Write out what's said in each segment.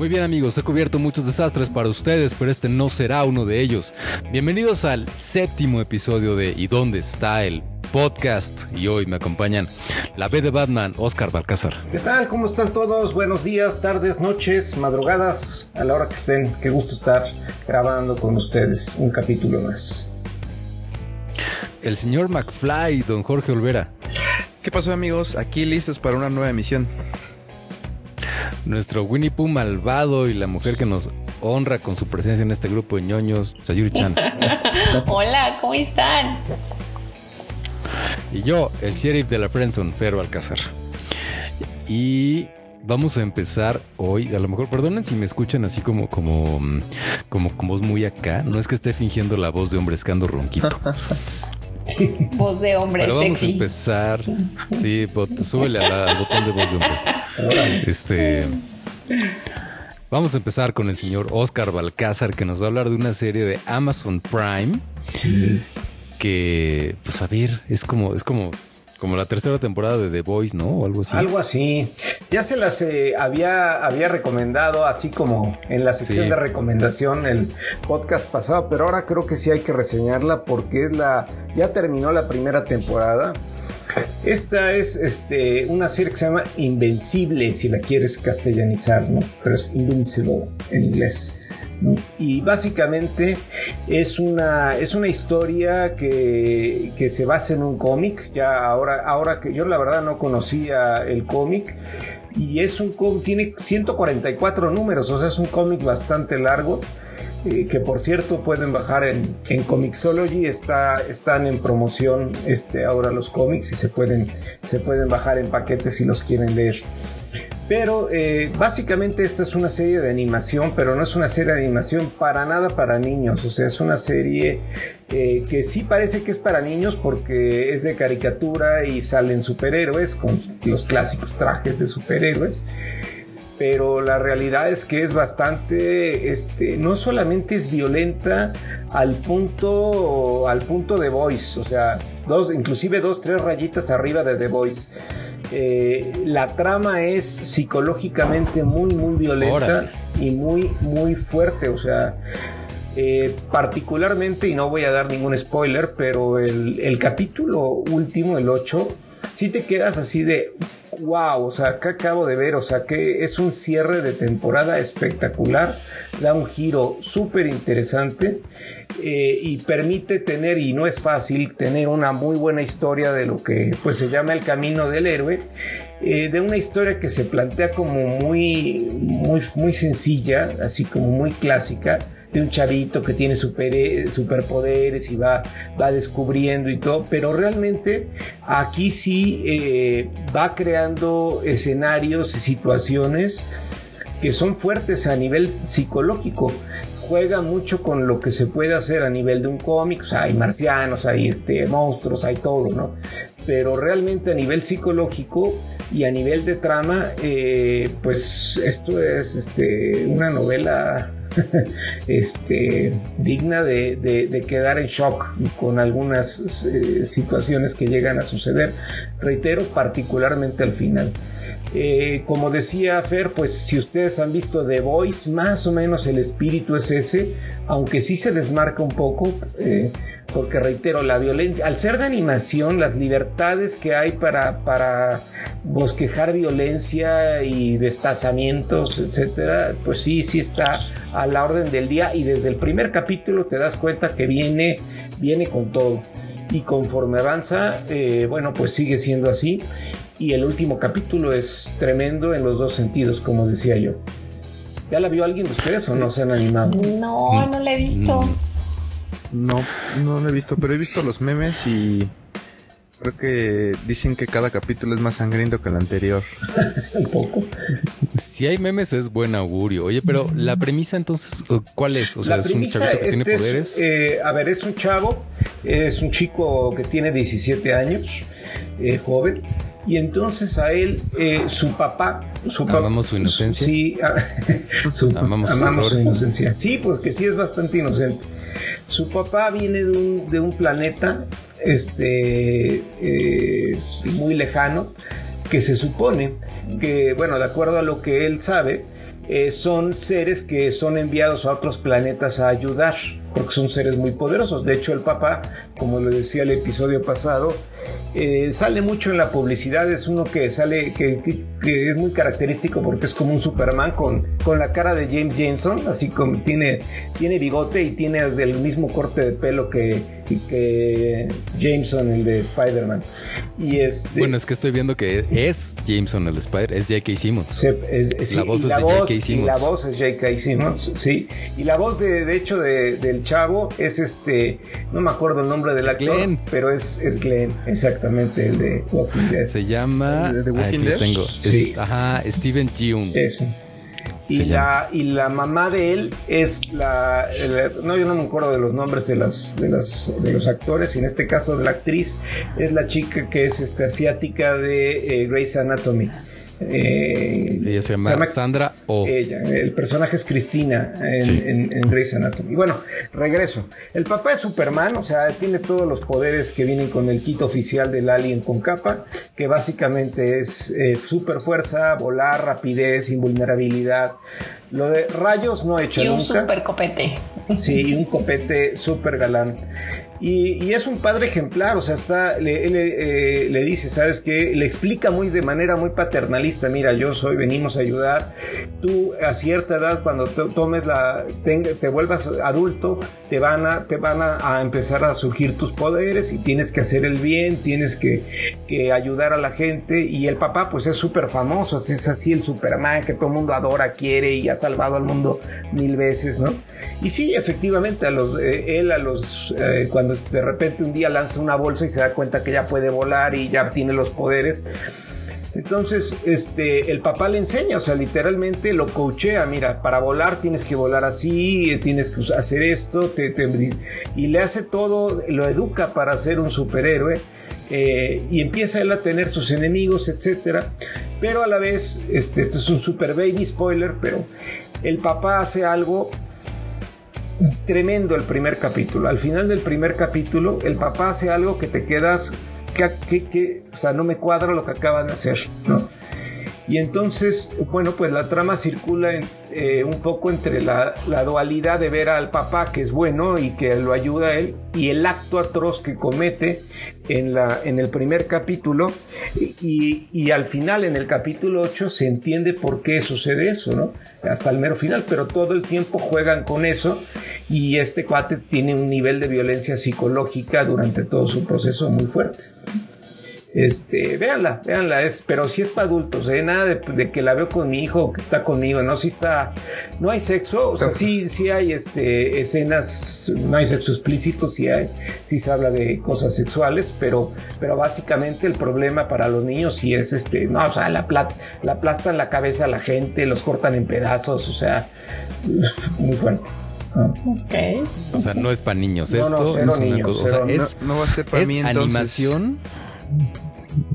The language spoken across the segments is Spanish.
Muy bien amigos, he cubierto muchos desastres para ustedes, pero este no será uno de ellos. Bienvenidos al séptimo episodio de ¿Y dónde está el podcast? Y hoy me acompañan la B de Batman, Oscar Balcázar. ¿Qué tal? ¿Cómo están todos? Buenos días, tardes, noches, madrugadas, a la hora que estén. Qué gusto estar grabando con ustedes un capítulo más. El señor McFly, don Jorge Olvera. ¿Qué pasó amigos? Aquí listos para una nueva emisión nuestro Winnie Pooh malvado y la mujer que nos honra con su presencia en este grupo de ñoños, Sayuri Chan. Hola, ¿cómo están? Y yo, el sheriff de la Friendzone, Ferro Alcázar. Y vamos a empezar hoy. A lo mejor, perdonen si me escuchan así como, como, como con voz muy acá. No es que esté fingiendo la voz de hombre escando ronquito. Voz de hombre Pero vamos a empezar. Sí, súbele al botón de voz de hombre. Este. Vamos a empezar con el señor Oscar Balcázar, que nos va a hablar de una serie de Amazon Prime. Que, pues a ver, es como, es como como la tercera temporada de The Voice, ¿no? O algo así. Algo así. Ya se las eh, había, había recomendado, así como en la sección de recomendación el podcast pasado, pero ahora creo que sí hay que reseñarla porque es la. Ya terminó la primera temporada. Esta es este, una serie que se llama Invencible, si la quieres castellanizar, ¿no? Pero es Invincible en inglés. Y básicamente es una, es una historia que, que se basa en un cómic. Ya ahora, ahora que yo la verdad no conocía el cómic. Y es un tiene 144 números, o sea, es un cómic bastante largo. Eh, que por cierto pueden bajar en, en Comixology, está, están en promoción este, ahora los cómics y se pueden, se pueden bajar en paquetes si los quieren leer. Pero eh, básicamente esta es una serie de animación, pero no es una serie de animación para nada para niños. O sea, es una serie eh, que sí parece que es para niños porque es de caricatura y salen superhéroes con los clásicos trajes de superhéroes. Pero la realidad es que es bastante, este, no solamente es violenta al punto, al punto de Voice, o sea, dos, inclusive dos, tres rayitas arriba de The Voice eh, la trama es psicológicamente muy, muy violenta y muy, muy fuerte. O sea, eh, particularmente, y no voy a dar ningún spoiler, pero el, el capítulo último, el 8, si te quedas así de wow, o sea, ¿qué acabo de ver? O sea, que es un cierre de temporada espectacular, da un giro súper interesante eh, y permite tener, y no es fácil, tener una muy buena historia de lo que pues se llama el camino del héroe. Eh, de una historia que se plantea como muy, muy, muy sencilla, así como muy clásica, de un chavito que tiene super, superpoderes y va, va descubriendo y todo, pero realmente aquí sí eh, va creando escenarios y situaciones que son fuertes a nivel psicológico juega mucho con lo que se puede hacer a nivel de un cómic, o sea, hay marcianos, hay este, monstruos, hay todo, ¿no? Pero realmente a nivel psicológico y a nivel de trama, eh, pues esto es este, una novela este, digna de, quedar en shock con algunas eh, situaciones que llegan a suceder. Reitero, particularmente al final. Eh, como decía Fer, pues si ustedes han visto The Voice, más o menos el espíritu es ese, aunque sí se desmarca un poco, eh, porque reitero, la violencia, al ser de animación, las libertades que hay para, para bosquejar violencia y destazamientos, etcétera, pues sí, sí está a la orden del día y desde el primer capítulo te das cuenta que viene, viene con todo. Y conforme avanza, eh, bueno, pues sigue siendo así y el último capítulo es tremendo en los dos sentidos, como decía yo. ¿Ya la vio alguien de ustedes o no se han animado? No, no la he visto. No, no la he visto, pero he visto los memes y Creo que dicen que cada capítulo es más sangriento que el anterior. Un poco. Si hay memes es buen augurio. Oye, pero la premisa entonces, ¿cuál es? O sea, la es un chavito que tiene poderes. Eh, a ver, es un chavo, es un chico que tiene 17 años, eh, joven. Y entonces a él, eh, su papá, su amamos su inocencia. Sí, amamos, su inocencia. Sí, pues que sí es bastante inocente. Su papá viene de un, de un planeta este, eh, muy lejano, que se supone que, bueno, de acuerdo a lo que él sabe, eh, son seres que son enviados a otros planetas a ayudar, porque son seres muy poderosos. De hecho, el papá, como lo decía el episodio pasado, eh, sale mucho en la publicidad, es uno que sale, que, es muy característico porque es como un Superman con, con la cara de James Jameson, así como tiene, tiene bigote y tiene el mismo corte de pelo que, que Jameson, el de Spider-Man. Y este, bueno, es que estoy viendo que es Jameson el Spider, es J.K. Simmons. la voz es de J.K. Simmons. Y la voz es J.K. Simmons, sí. Y la voz de, de hecho del chavo es este, no me acuerdo el nombre del actor, pero es, es Glenn, exacto exactamente el de Walking Dead. Se llama. ¿De Walking Dead? Tengo. sí. ajá, Steven Yeun. Eso. Y la, y la mamá de él es la, No, yo no me acuerdo de los nombres de, las, de, las, de los actores, y en este caso de la actriz es la chica que es este, asiática de eh, Grey's Anatomy. Eh, ella se llama, Sandra O. Ella, el personaje es Cristina en, en, Grey's Anatomy. Bueno, regreso. El papá es Superman, o sea, tiene todos los poderes que vienen con el kit oficial del Alien con capa, que básicamente es eh, super fuerza, volar, rapidez, invulnerabilidad. Lo de rayos no ha hecho nunca. Y un super copete. Sí, un copete super galán. Y, es un padre ejemplar, o sea, está, le, le, eh, le, dice, ¿sabes qué? Le explica muy de manera muy paternalista, mira, yo soy, venimos a ayudar, tú a cierta edad, cuando te, tomes la, te, vuelvas adulto, te van, a, te van a, empezar a surgir tus poderes y tienes que hacer el bien, tienes que, que ayudar a la gente, y el papá pues es súper famoso, es así el Superman que todo el mundo adora, quiere y ha salvado al mundo mil veces, ¿no? Y sí, efectivamente, a los, eh, él a los, eh, cuando de repente un día lanza una bolsa y se da cuenta que ya puede volar y ya tiene los poderes. Entonces, este, el papá le enseña, o sea, literalmente lo coachea, mira, para volar tienes que volar así, tienes que hacer esto, y le hace todo, lo educa para ser un superhéroe, eh, y empieza él a tener sus enemigos, etcétera, pero a la vez, este es un super baby spoiler, pero el papá hace algo tremendo el primer capítulo. Al final del primer capítulo, el papá hace algo que te quedas, que, que, o sea, no me cuadra lo que acaban de hacer, ¿no? Y entonces, bueno, pues la trama circula eh, un poco entre la, dualidad de ver al papá que es bueno y que lo ayuda a él y el acto atroz que comete en, la, en el primer capítulo y, al final en el capítulo 8 se entiende por qué sucede eso, ¿no? Hasta el mero final, pero todo el tiempo juegan con eso y este cuate tiene un nivel de violencia psicológica durante todo su proceso muy fuerte. Este, véanla, véanla, es, pero si es para adultos, ¿eh? nada de, que la veo con mi hijo que está conmigo, no, si está, no hay sexo, o sea, sí, sí hay este, escenas, no hay sexo explícito, sí hay, sí se habla de cosas sexuales, pero, pero básicamente el problema para los niños sí es este, no, o sea, la, plat, la aplastan la cabeza a la gente, los cortan en pedazos, o sea, muy fuerte. O sea, no es para niños esto, no, es una cosa, o sea, es, no, va a ser para mí entonces. animación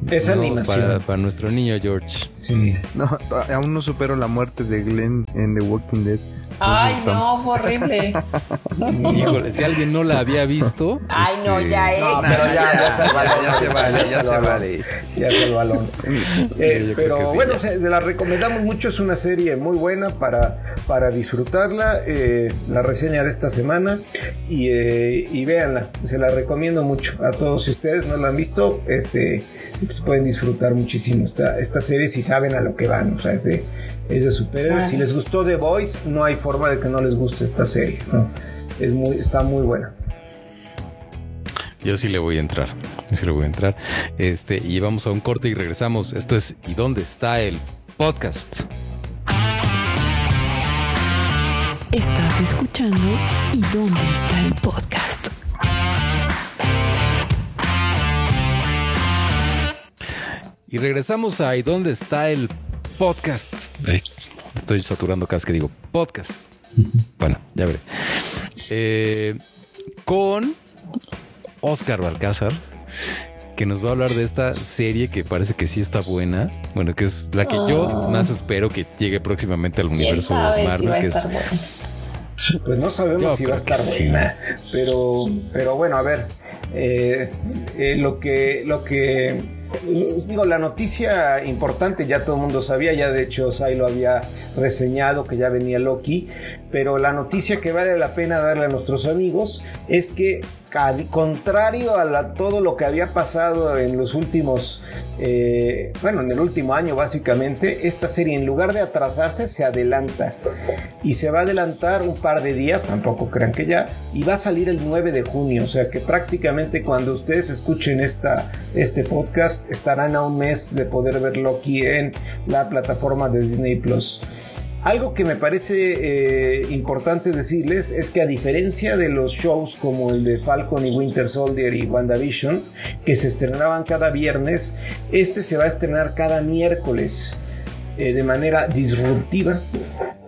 es animación. Para, nuestro niño George. Sí. No, aún no supero la muerte de Glenn en The Walking Dead. Ay, no, fue horrible. Híjole, si alguien no la había visto. Ay, no, este, ya, eh. No, pero ya, ya se vale, ya se vale, ya se vale. Ya se el balón. Eh, pero bueno, se, la recomendamos mucho, es una serie muy buena para, para disfrutarla. Eh, la reseña de esta semana y, eh, y véanla, se la recomiendo mucho a todos. Si ustedes no la han visto, este, pues pueden disfrutar muchísimo esta, esta serie si saben a lo que van. O sea, es de es de superhéroes. Si les gustó The Voice, no hay forma de que no les guste esta serie. Es muy, está muy buena. Yo sí le voy a entrar. Yo sí le voy a entrar. Este, y vamos a un corte y regresamos. Esto es ¿Y dónde está el podcast? Estás escuchando ¿Y dónde está el podcast? Y regresamos a ¿Y dónde está el podcast? estoy saturando cada vez que digo podcast. Bueno, ya veré. Eh, con Oscar Balcázar, que nos va a hablar de esta serie que parece que sí está buena. Bueno, que es la que yo oh. más espero que llegue próximamente al universo Marvel, que es pues no sabemos si va a estar buena, pero, pero bueno, a ver, eh, eh, lo que, lo que digo, la noticia importante ya todo el mundo sabía, ya de hecho Sai lo había reseñado que ya venía Loki, pero la noticia que vale la pena darle a nuestros amigos es que contrario a todo lo que había pasado en los últimos, eh, bueno, en el último año básicamente, esta serie en lugar de atrasarse se adelanta y se va a adelantar un par de días, tampoco crean que ya, y va a salir el 9 de junio, o sea que prácticamente cuando ustedes escuchen esta, este podcast estarán a un mes de poder ver Loki en la plataforma de Disney Plus. Algo que me parece eh, importante decirles es que a diferencia de los shows como el de Falcon y Winter Soldier y WandaVision, que se estrenaban cada viernes, este se va a estrenar cada miércoles eh, de manera disruptiva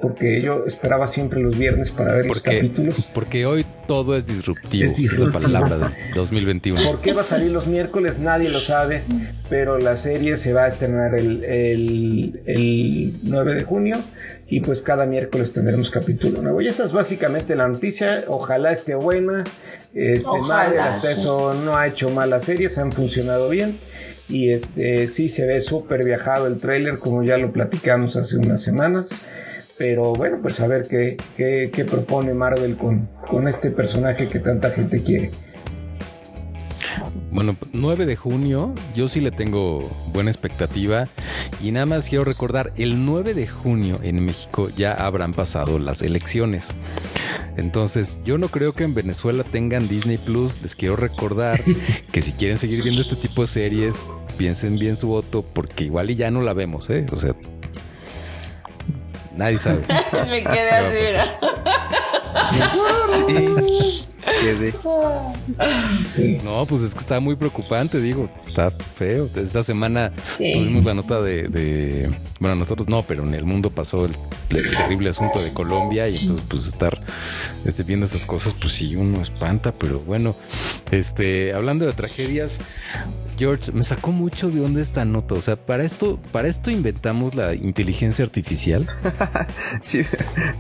porque yo esperaba siempre los viernes para ver los capítulos. Porque hoy todo es disruptivo, es la palabra de 2021. ¿Por qué va a salir los miércoles? Nadie lo sabe, pero la serie se va a estrenar el, el, el 9 de junio y pues cada miércoles tendremos capítulo nuevo. Y esa es básicamente la noticia. Ojalá esté buena. Este, Marvel hasta eso no ha hecho malas series, han funcionado bien. Y este sí se ve súper viajado el trailer, como ya lo platicamos hace unas semanas. Pero bueno, pues a ver qué, qué, propone Marvel con, con este personaje que tanta gente quiere. Bueno, 9 de junio, yo sí le tengo buena expectativa. Y nada más quiero recordar, el 9 de junio en México ya habrán pasado las elecciones. Entonces, yo no creo que en Venezuela tengan Disney Plus. Les quiero recordar que si quieren seguir viendo este tipo de series, piensen bien su voto, porque igual y ya no la vemos, ¿eh? O sea, nadie sabe. Me quedé así, Sí. No, pues es que está muy preocupante, digo, está feo. Esta semana tuvimos la nota de, bueno, nosotros no, pero en el mundo pasó el, terrible asunto de Colombia y entonces pues estar este, viendo estas cosas, pues sí, uno espanta, pero bueno, este, hablando de tragedias, George, me sacó mucho de dónde esta nota. O sea, para esto, para esto inventamos la inteligencia artificial. sí,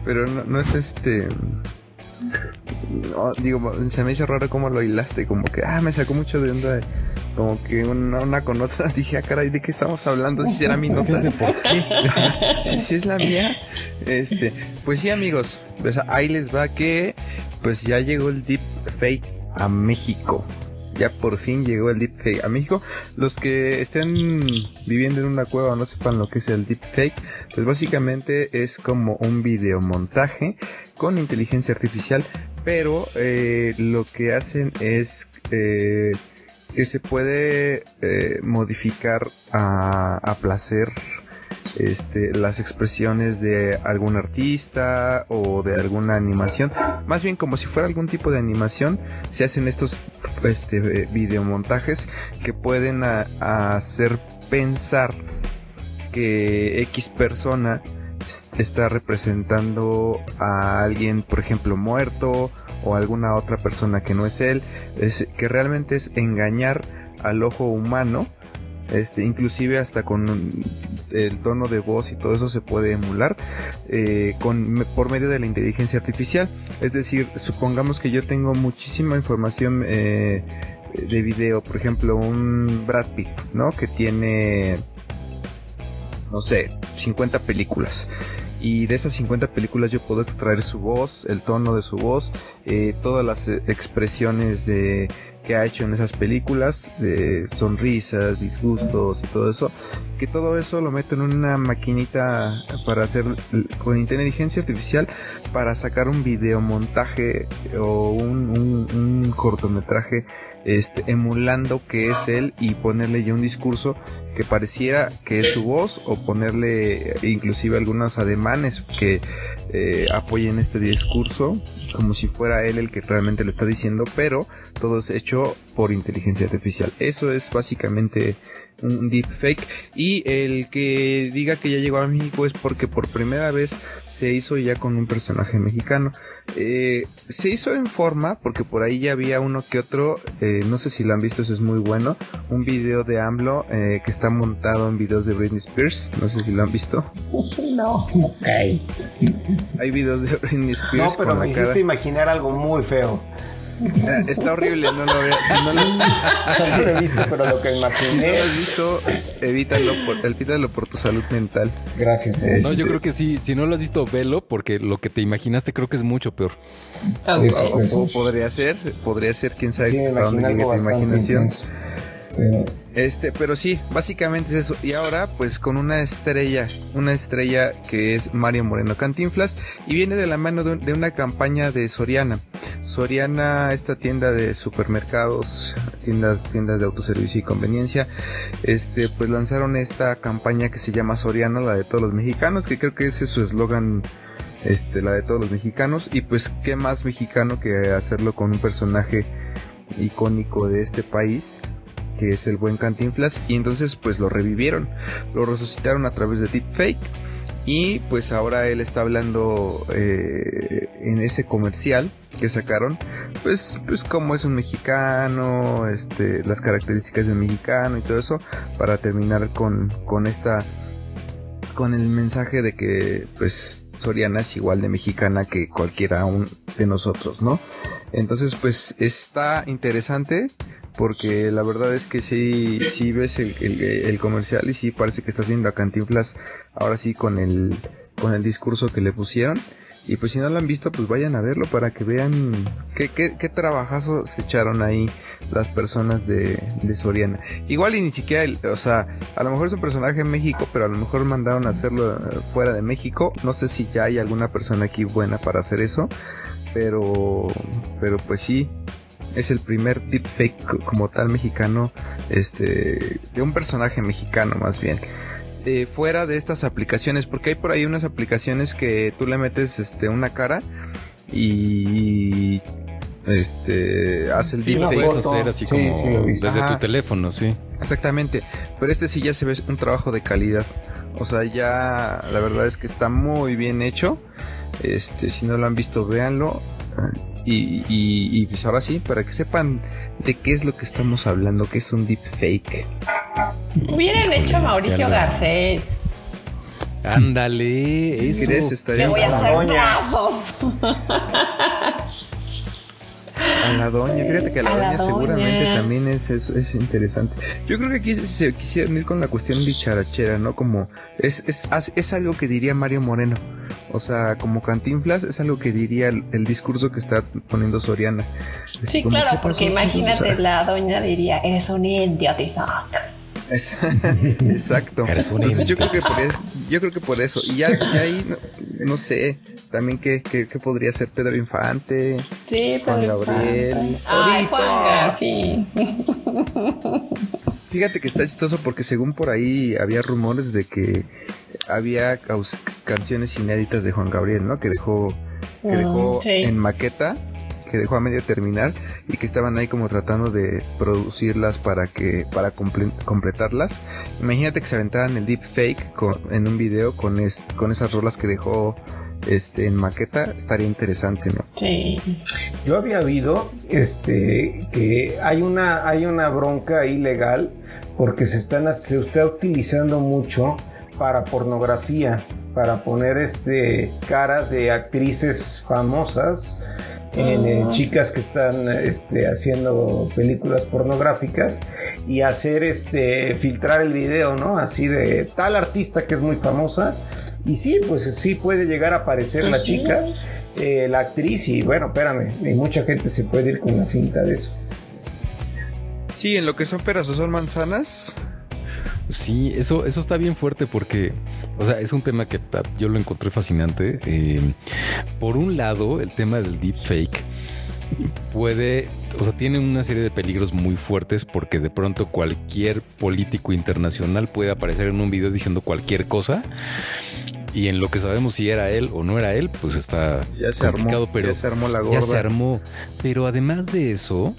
pero no, no es este digo, se me hizo raro cómo lo hilaste, como que, ah, me sacó mucho de onda, como que una, con otra, dije, ah, caray, ¿de qué estamos hablando? Si era mi nota, ¿por qué? si, es la mía, este, pues sí, amigos, pues ahí les va que, pues ya llegó el deep fake a México ya por fin llegó el deepfake a México. Los que estén viviendo en una cueva no sepan lo que es el deepfake, pues básicamente es como un videomontaje con inteligencia artificial, pero eh, lo que hacen es eh, que se puede eh, modificar a placer este, las expresiones de algún artista o de alguna animación. Más bien como si fuera algún tipo de animación, se hacen estos este, videomontajes que pueden hacer pensar que X persona está representando a alguien, por ejemplo, muerto o alguna otra persona que no es él, que realmente es engañar al ojo humano este, inclusive hasta con el tono de voz y todo eso se puede emular eh, con, por medio de la inteligencia artificial. Es decir, supongamos que yo tengo muchísima información eh, de video, por ejemplo, un Brad Pitt, ¿no? Que tiene, no sé, 50 películas y de esas 50 películas yo puedo extraer su voz, el tono de su voz, eh, todas las expresiones de que ha hecho en esas películas, de sonrisas, disgustos y todo eso, que todo eso lo meto en una maquinita para hacer con inteligencia artificial para sacar un videomontaje o un, cortometraje este, emulando que es él y ponerle ya un discurso que pareciera que es su voz o ponerle inclusive algunos ademanes que eh, apoyen este discurso como si fuera él el que realmente lo está diciendo, pero todo es hecho por inteligencia artificial. Eso es básicamente un deepfake. Y el que diga que ya llegó a México es porque por primera vez se hizo ya con un personaje mexicano. Eh, se hizo en forma, porque por ahí ya había uno que otro, eh, no sé si lo han visto, eso es muy bueno, un video de AMLO eh, que está montado en videos de Britney Spears, no sé si lo han visto. No, ok. Hay videos de Britney Spears. No, pero me hiciste imaginar algo muy feo. Eh, está horrible, no lo veas. Si no lo, he visto, pero lo que imaginé. Si no lo has visto, evítalo por, evítalo por tu salud mental. Gracias. No, yo este, creo que sí. Si no lo has visto, velo, porque lo que te imaginaste creo que es mucho peor. o, podría ser, podría ser, quién sabe sí, hasta dónde tu imaginación. Este, pero sí, básicamente es eso. Y ahora, pues con una estrella, una estrella que es Mario Moreno Cantinflas y viene de la mano de, una campaña de Soriana. Soriana, esta tienda de supermercados, tiendas, tiendas de autoservicio y conveniencia, este, pues lanzaron esta campaña que se llama Soriana, la de todos los mexicanos, que creo que ese es su eslogan este, la de todos los mexicanos. Y pues, ¿qué más mexicano que hacerlo con un personaje icónico de este país? Que es el buen Cantinflas, y entonces pues lo revivieron, lo resucitaron a través de deepfake. Y pues ahora él está hablando eh, en ese comercial que sacaron, pues, pues cómo es un mexicano, este, las características del mexicano y todo eso, para terminar con, con esta, con el mensaje de que pues Soriana es igual de mexicana que cualquiera de nosotros, ¿no? Entonces pues está interesante porque la verdad es que sí, sí ves el, el, comercial y sí parece que estás viendo a Cantinflas ahora sí con el, con el discurso que le pusieron. Y pues si no lo han visto, pues vayan a verlo para que vean qué, qué, trabajazo se echaron ahí las personas de, de Soriana. Igual y ni siquiera, o sea, a lo mejor es un personaje en México, pero a lo mejor mandaron a hacerlo eh, fuera de México. No sé si ya hay alguna persona aquí buena para hacer eso. Pero, pero pues sí, es el primer deepfake como tal mexicano, este, de un personaje mexicano más bien. Eh, fuera de estas aplicaciones, porque hay por ahí unas aplicaciones que tú le metes este, una cara y este hace el deepfake. puedes hacer así como desde tu teléfono, sí. Exactamente, pero este sí ya se ve un trabajo de calidad. O sea, ya la verdad es que está muy bien hecho. Este, si no lo han visto, véanlo. Y, y, pues ahora sí, para que sepan de qué es lo que estamos hablando, que es un deepfake. Hubieran hecho a Mauricio Garcés. Ándale, si eso. Le voy a hacer brazos. A la doña, fíjate que a la, doña, seguramente también es, es, es, interesante. Yo creo que aquí se quisiera ir con la cuestión dicharachera, ¿no? Como es, es, es algo que diría Mario Moreno. O sea, como Cantinflas es algo que diría el, discurso que está poniendo Soriana. sí, claro, porque imagínate, la doña diría, eres un indio, Tizoc. Exacto. yo creo que por eso, yo creo que por eso. Y ya, ahí no, sé, también que, podría ser Pedro Infante, sí, Juan Gabriel. Ay, Juan sí. Fíjate que está chistoso porque según por ahí había rumores de que había canciones inéditas de Juan Gabriel, ¿no? Que dejó, que mm, dejó en maqueta que dejó a medio terminar y que estaban ahí como tratando de producirlas para que para completarlas. Imagínate que se aventaran el deep fake en un video con con esas rolas que dejó este en maqueta estaría interesante, ¿no? Sí. Yo había oído este que hay una hay una bronca ilegal porque se están se está utilizando mucho para pornografía, para poner este caras de actrices famosas en eh, chicas que están este, haciendo películas pornográficas y hacer este filtrar el video, ¿no? Así de tal artista que es muy famosa y sí, pues sí puede llegar a aparecer la chica, eh, la actriz y bueno, espérame, y mucha gente se puede ir con la finta de eso. Sí, en lo que son peras o son manzanas, Sí, eso, eso está bien fuerte porque, o sea, es un tema que yo lo encontré fascinante. Eh, por un lado, el tema del deepfake puede, o sea, tiene una serie de peligros muy fuertes porque de pronto cualquier político internacional puede aparecer en un video diciendo cualquier cosa y en lo que sabemos si era él o no era él, pues está ya se complicado, armó, pero ya se armó la gorda. Ya se armó. Pero además de eso,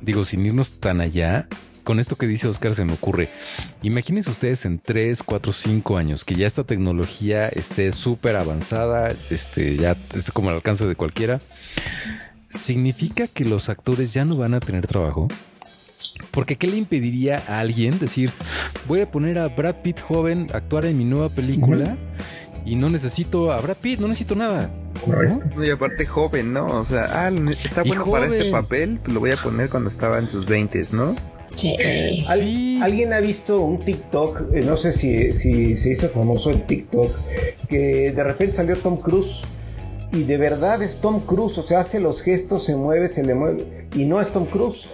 digo, sin irnos tan allá, con esto que dice Oscar se me ocurre. Imagínense ustedes en 3, 4, 5 años que ya esta tecnología esté súper avanzada, este, ya esté como al alcance de cualquiera. ¿Significa que los actores ya no van a tener trabajo? Porque ¿qué le impediría a alguien decir, voy a poner a Brad Pitt joven a actuar en mi nueva película y no necesito a Brad Pitt, no necesito nada? Y aparte joven, ¿no? O sea, ah, está bueno para este papel, lo voy a poner cuando estaba en sus 20, ¿no? ¿Alguien ha visto un TikTok? Eh, no sé si, si se hizo famoso el TikTok, que de repente salió Tom Cruise y de verdad es Tom Cruise, o sea, hace los gestos, se mueve, se le mueve y no es Tom Cruise.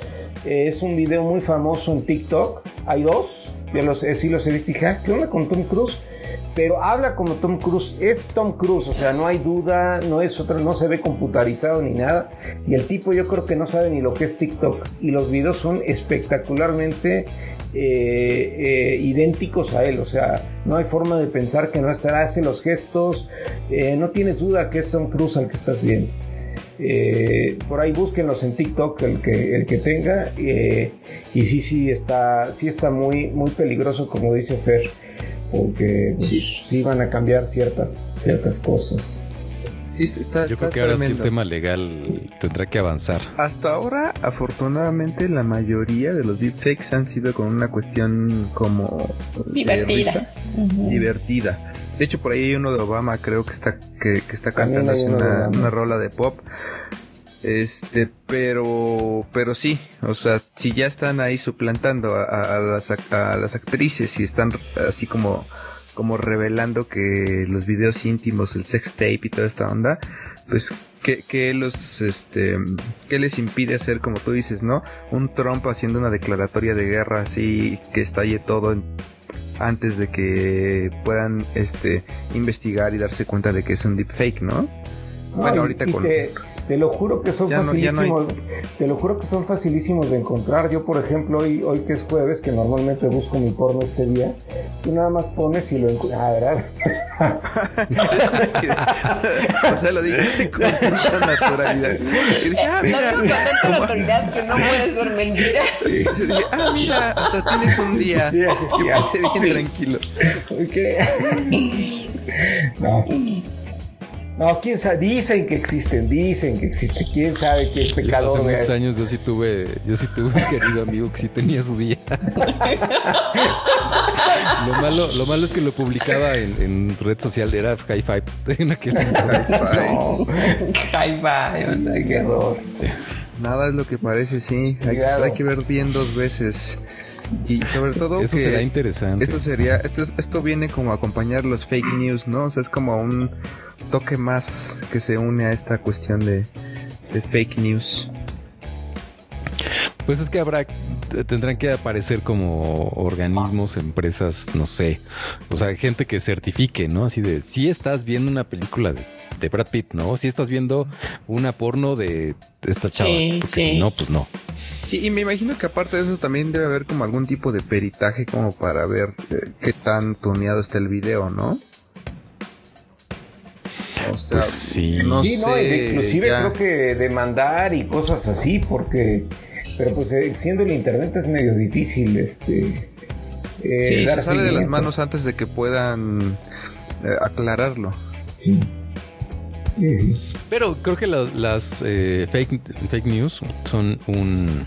Eh, es un video muy famoso en TikTok. Hay dos. Yo los, sí los he visto y dije, ah, ¿qué onda con Tom Cruise? Pero habla como Tom Cruise. Es Tom Cruise, o sea, no hay duda, no es otra, no se ve computarizado ni nada. Y el tipo yo creo que no sabe ni lo que es TikTok. Y los videos son espectacularmente eh, eh, idénticos a él. O sea, no hay forma de pensar que no estará, hace los gestos. no tienes duda que es Tom Cruise al que estás viendo. Eh, por ahí búsquenlos en TikTok el que, el que tenga. Eh, y sí, sí está, sí está muy, muy peligroso, como dice Fer, porque pues, sí. van a cambiar ciertas, ciertas cosas. Yo creo que ahora sí el tema legal tendrá que avanzar. Hasta ahora, afortunadamente, la mayoría de los deepfakes han sido con una cuestión como divertida. Divertida de hecho, por ahí hay uno de Obama, creo que está, que, está cantando una, una, rola de pop. Este, pero, pero sí, o sea, si ya están ahí suplantando a, las, a las actrices y están así como, como revelando que los videos íntimos, el sex tape y toda esta onda, pues ¿Qué, los este qué les impide hacer como tú dices no un Trump haciendo una declaratoria de guerra así que estalle todo en antes de que puedan este investigar y darse cuenta de que es un deepfake, ¿no? bueno, ahorita con te lo juro que son facilísimos. Te lo juro que son facilísimos de encontrar. Yo, por ejemplo, hoy, hoy que es jueves, que normalmente busco mi porno este día, tú nada más pones y lo encuentras. Ah, ¿verdad? o sea, lo dijiste con tanta naturalidad. Y dije, ah, mira. con tanta naturalidad que no puedes ser mentira. Sí. Yo dije, ah, mira, hasta tienes un día. Sí, sí, sí, Yo pasé bien tranquilo. ¿Qué? No. No, quién sabe, dicen que existen, dicen que existe, quién sabe qué pecador. Hace muchos años yo sí tuve, yo sí tuve un querido amigo que sí tenía su día. lo malo, lo malo es que lo publicaba en, en red social, era High Five en aquel no. High Five, qué horror. Nada es lo que parece, sí. Hay, hay que ver bien dos veces. Y sobre todo eso será interesante. Esto sería esto esto viene como a acompañar los fake news, ¿no? O sea, es como un toque más que se une a esta cuestión de, de fake news. Pues es que habrá, tendrán que aparecer como organismos, empresas, no sé, o sea, gente que certifique, ¿no? Así de, si estás viendo una película de, de Brad Pitt, ¿no? Si estás viendo una porno de esta chava, si no, pues no. Sí, y me imagino que aparte de eso también debe haber como algún tipo de peritaje como para ver eh, qué tan tuneado está el video, ¿no? O sea, pues sí, no, sí no inclusive creo que demandar y cosas así, porque, pero pues eh, siendo el internet es medio difícil, este. Eh, sí, se sale de las manos antes de que puedan aclararlo. Sí. Pero creo que las, eh, fake, fake news son un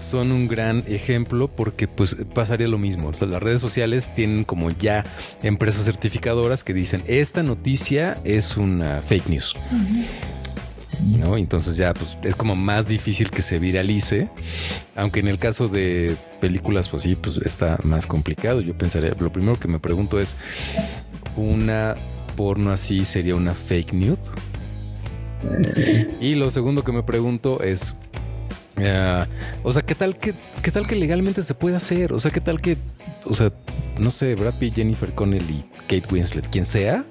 son un gran ejemplo porque pues pasaría lo mismo. las redes sociales tienen como ya empresas certificadoras que dicen esta noticia es una fake news. ¿No? Entonces ya pues es como más difícil que se viralice, aunque en el caso de películas pues sí, pues está más complicado. Yo pensaría, lo primero que me pregunto es una porno así sería una fake news. Y lo segundo que me pregunto es, eh, o sea, ¿qué tal que, qué tal que legalmente se puede hacer? O sea, ¿qué tal que, o sea, no sé, Brad Pitt, Jennifer Connelly, Kate Winslet, quien sea,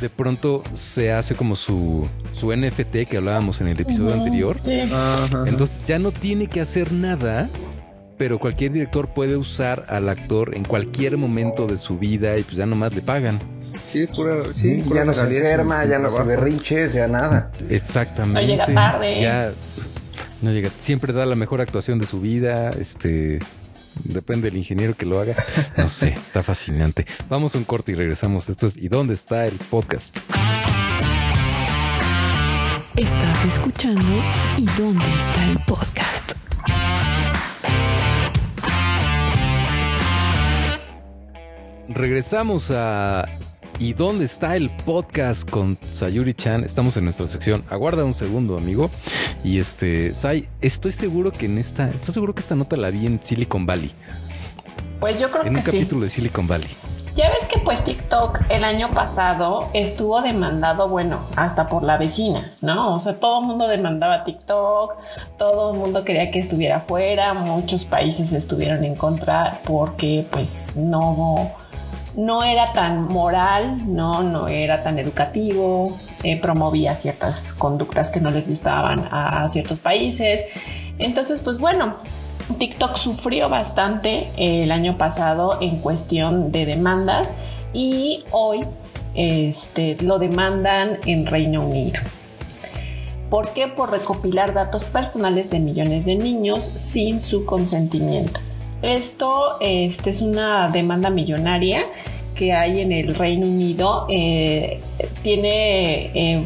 de pronto se hace como su, su NFT que hablábamos en el episodio anterior. Entonces ya no tiene que hacer nada pero cualquier director puede usar al actor en cualquier momento de su vida y pues ya nomás le pagan. Sí, pura, sí, ya no se enferma, ya no se berrinches, ya nada. Exactamente. llega tarde. Ya, No llega, siempre da la mejor actuación de su vida, este depende del ingeniero que lo haga. No sé, está fascinante. Vamos a un corte y regresamos. Esto es ¿Y dónde está el podcast? Estás escuchando ¿Y dónde está el podcast? Regresamos a ¿Y dónde está el podcast con Sayuri Chan? Estamos en nuestra sección. Aguarda un segundo, amigo. Y este, Say, estoy seguro que en esta, estoy seguro que esta nota la vi en Silicon Valley. Pues yo creo que En un sí. capítulo de Silicon Valley. Ya ves que pues TikTok el año pasado estuvo demandado, bueno, hasta por la vecina, ¿no? O sea, todo el mundo demandaba TikTok, todo el mundo quería que estuviera fuera, muchos países estuvieron en contra porque pues no, no era tan moral, no, no era tan educativo, eh, promovía ciertas conductas que no les gustaban a ciertos países. Entonces, pues bueno, TikTok sufrió bastante el año pasado en cuestión de demandas y hoy este, lo demandan en Reino Unido. ¿Por qué? Por recopilar datos personales de millones de niños sin su consentimiento. Esto este, es una demanda millonaria que hay en el Reino Unido. Eh, tiene eh,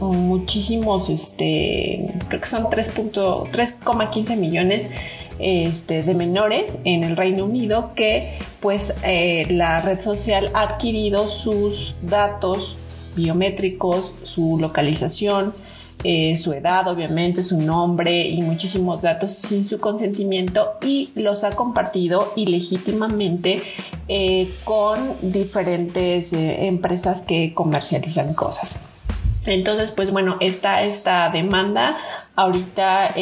muchísimos, este, creo que son 3.15 millones este, de menores en el Reino Unido que pues eh, la red social ha adquirido sus datos biométricos, su localización, eh, su edad, obviamente, su nombre y muchísimos datos sin su consentimiento y los ha compartido ilegítimamente eh, con diferentes eh, empresas que comercializan cosas. Entonces, pues bueno, está esta demanda ahorita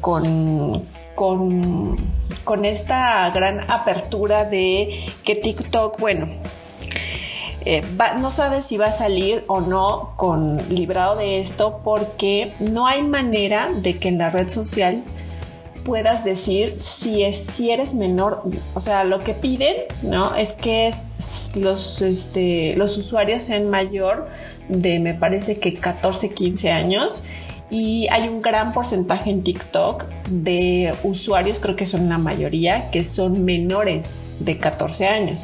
con, con esta gran apertura de que TikTok, bueno, eh, no sabe si va a salir o no con librado de esto porque no hay manera de que en la red social puedas decir si es si eres menor, o sea, lo que piden, ¿no? Es que los este los usuarios sean mayor de me parece que 14, 15 años y hay un gran porcentaje en TikTok de usuarios, creo que son la mayoría, que son menores de 14 años.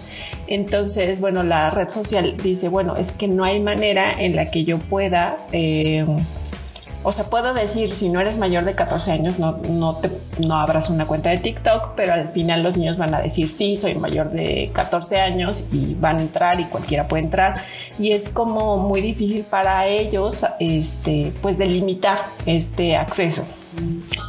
Entonces, bueno, la red social dice, bueno, es que no hay manera en la que yo pueda, eh, o sea, puedo decir, si no eres mayor de 14 años, no, no, te, no abras una cuenta de TikTok, pero al final los niños van a decir, sí, soy mayor de 14 años y van a entrar y cualquiera puede entrar. Y es como muy difícil para ellos, este, pues delimitar este acceso.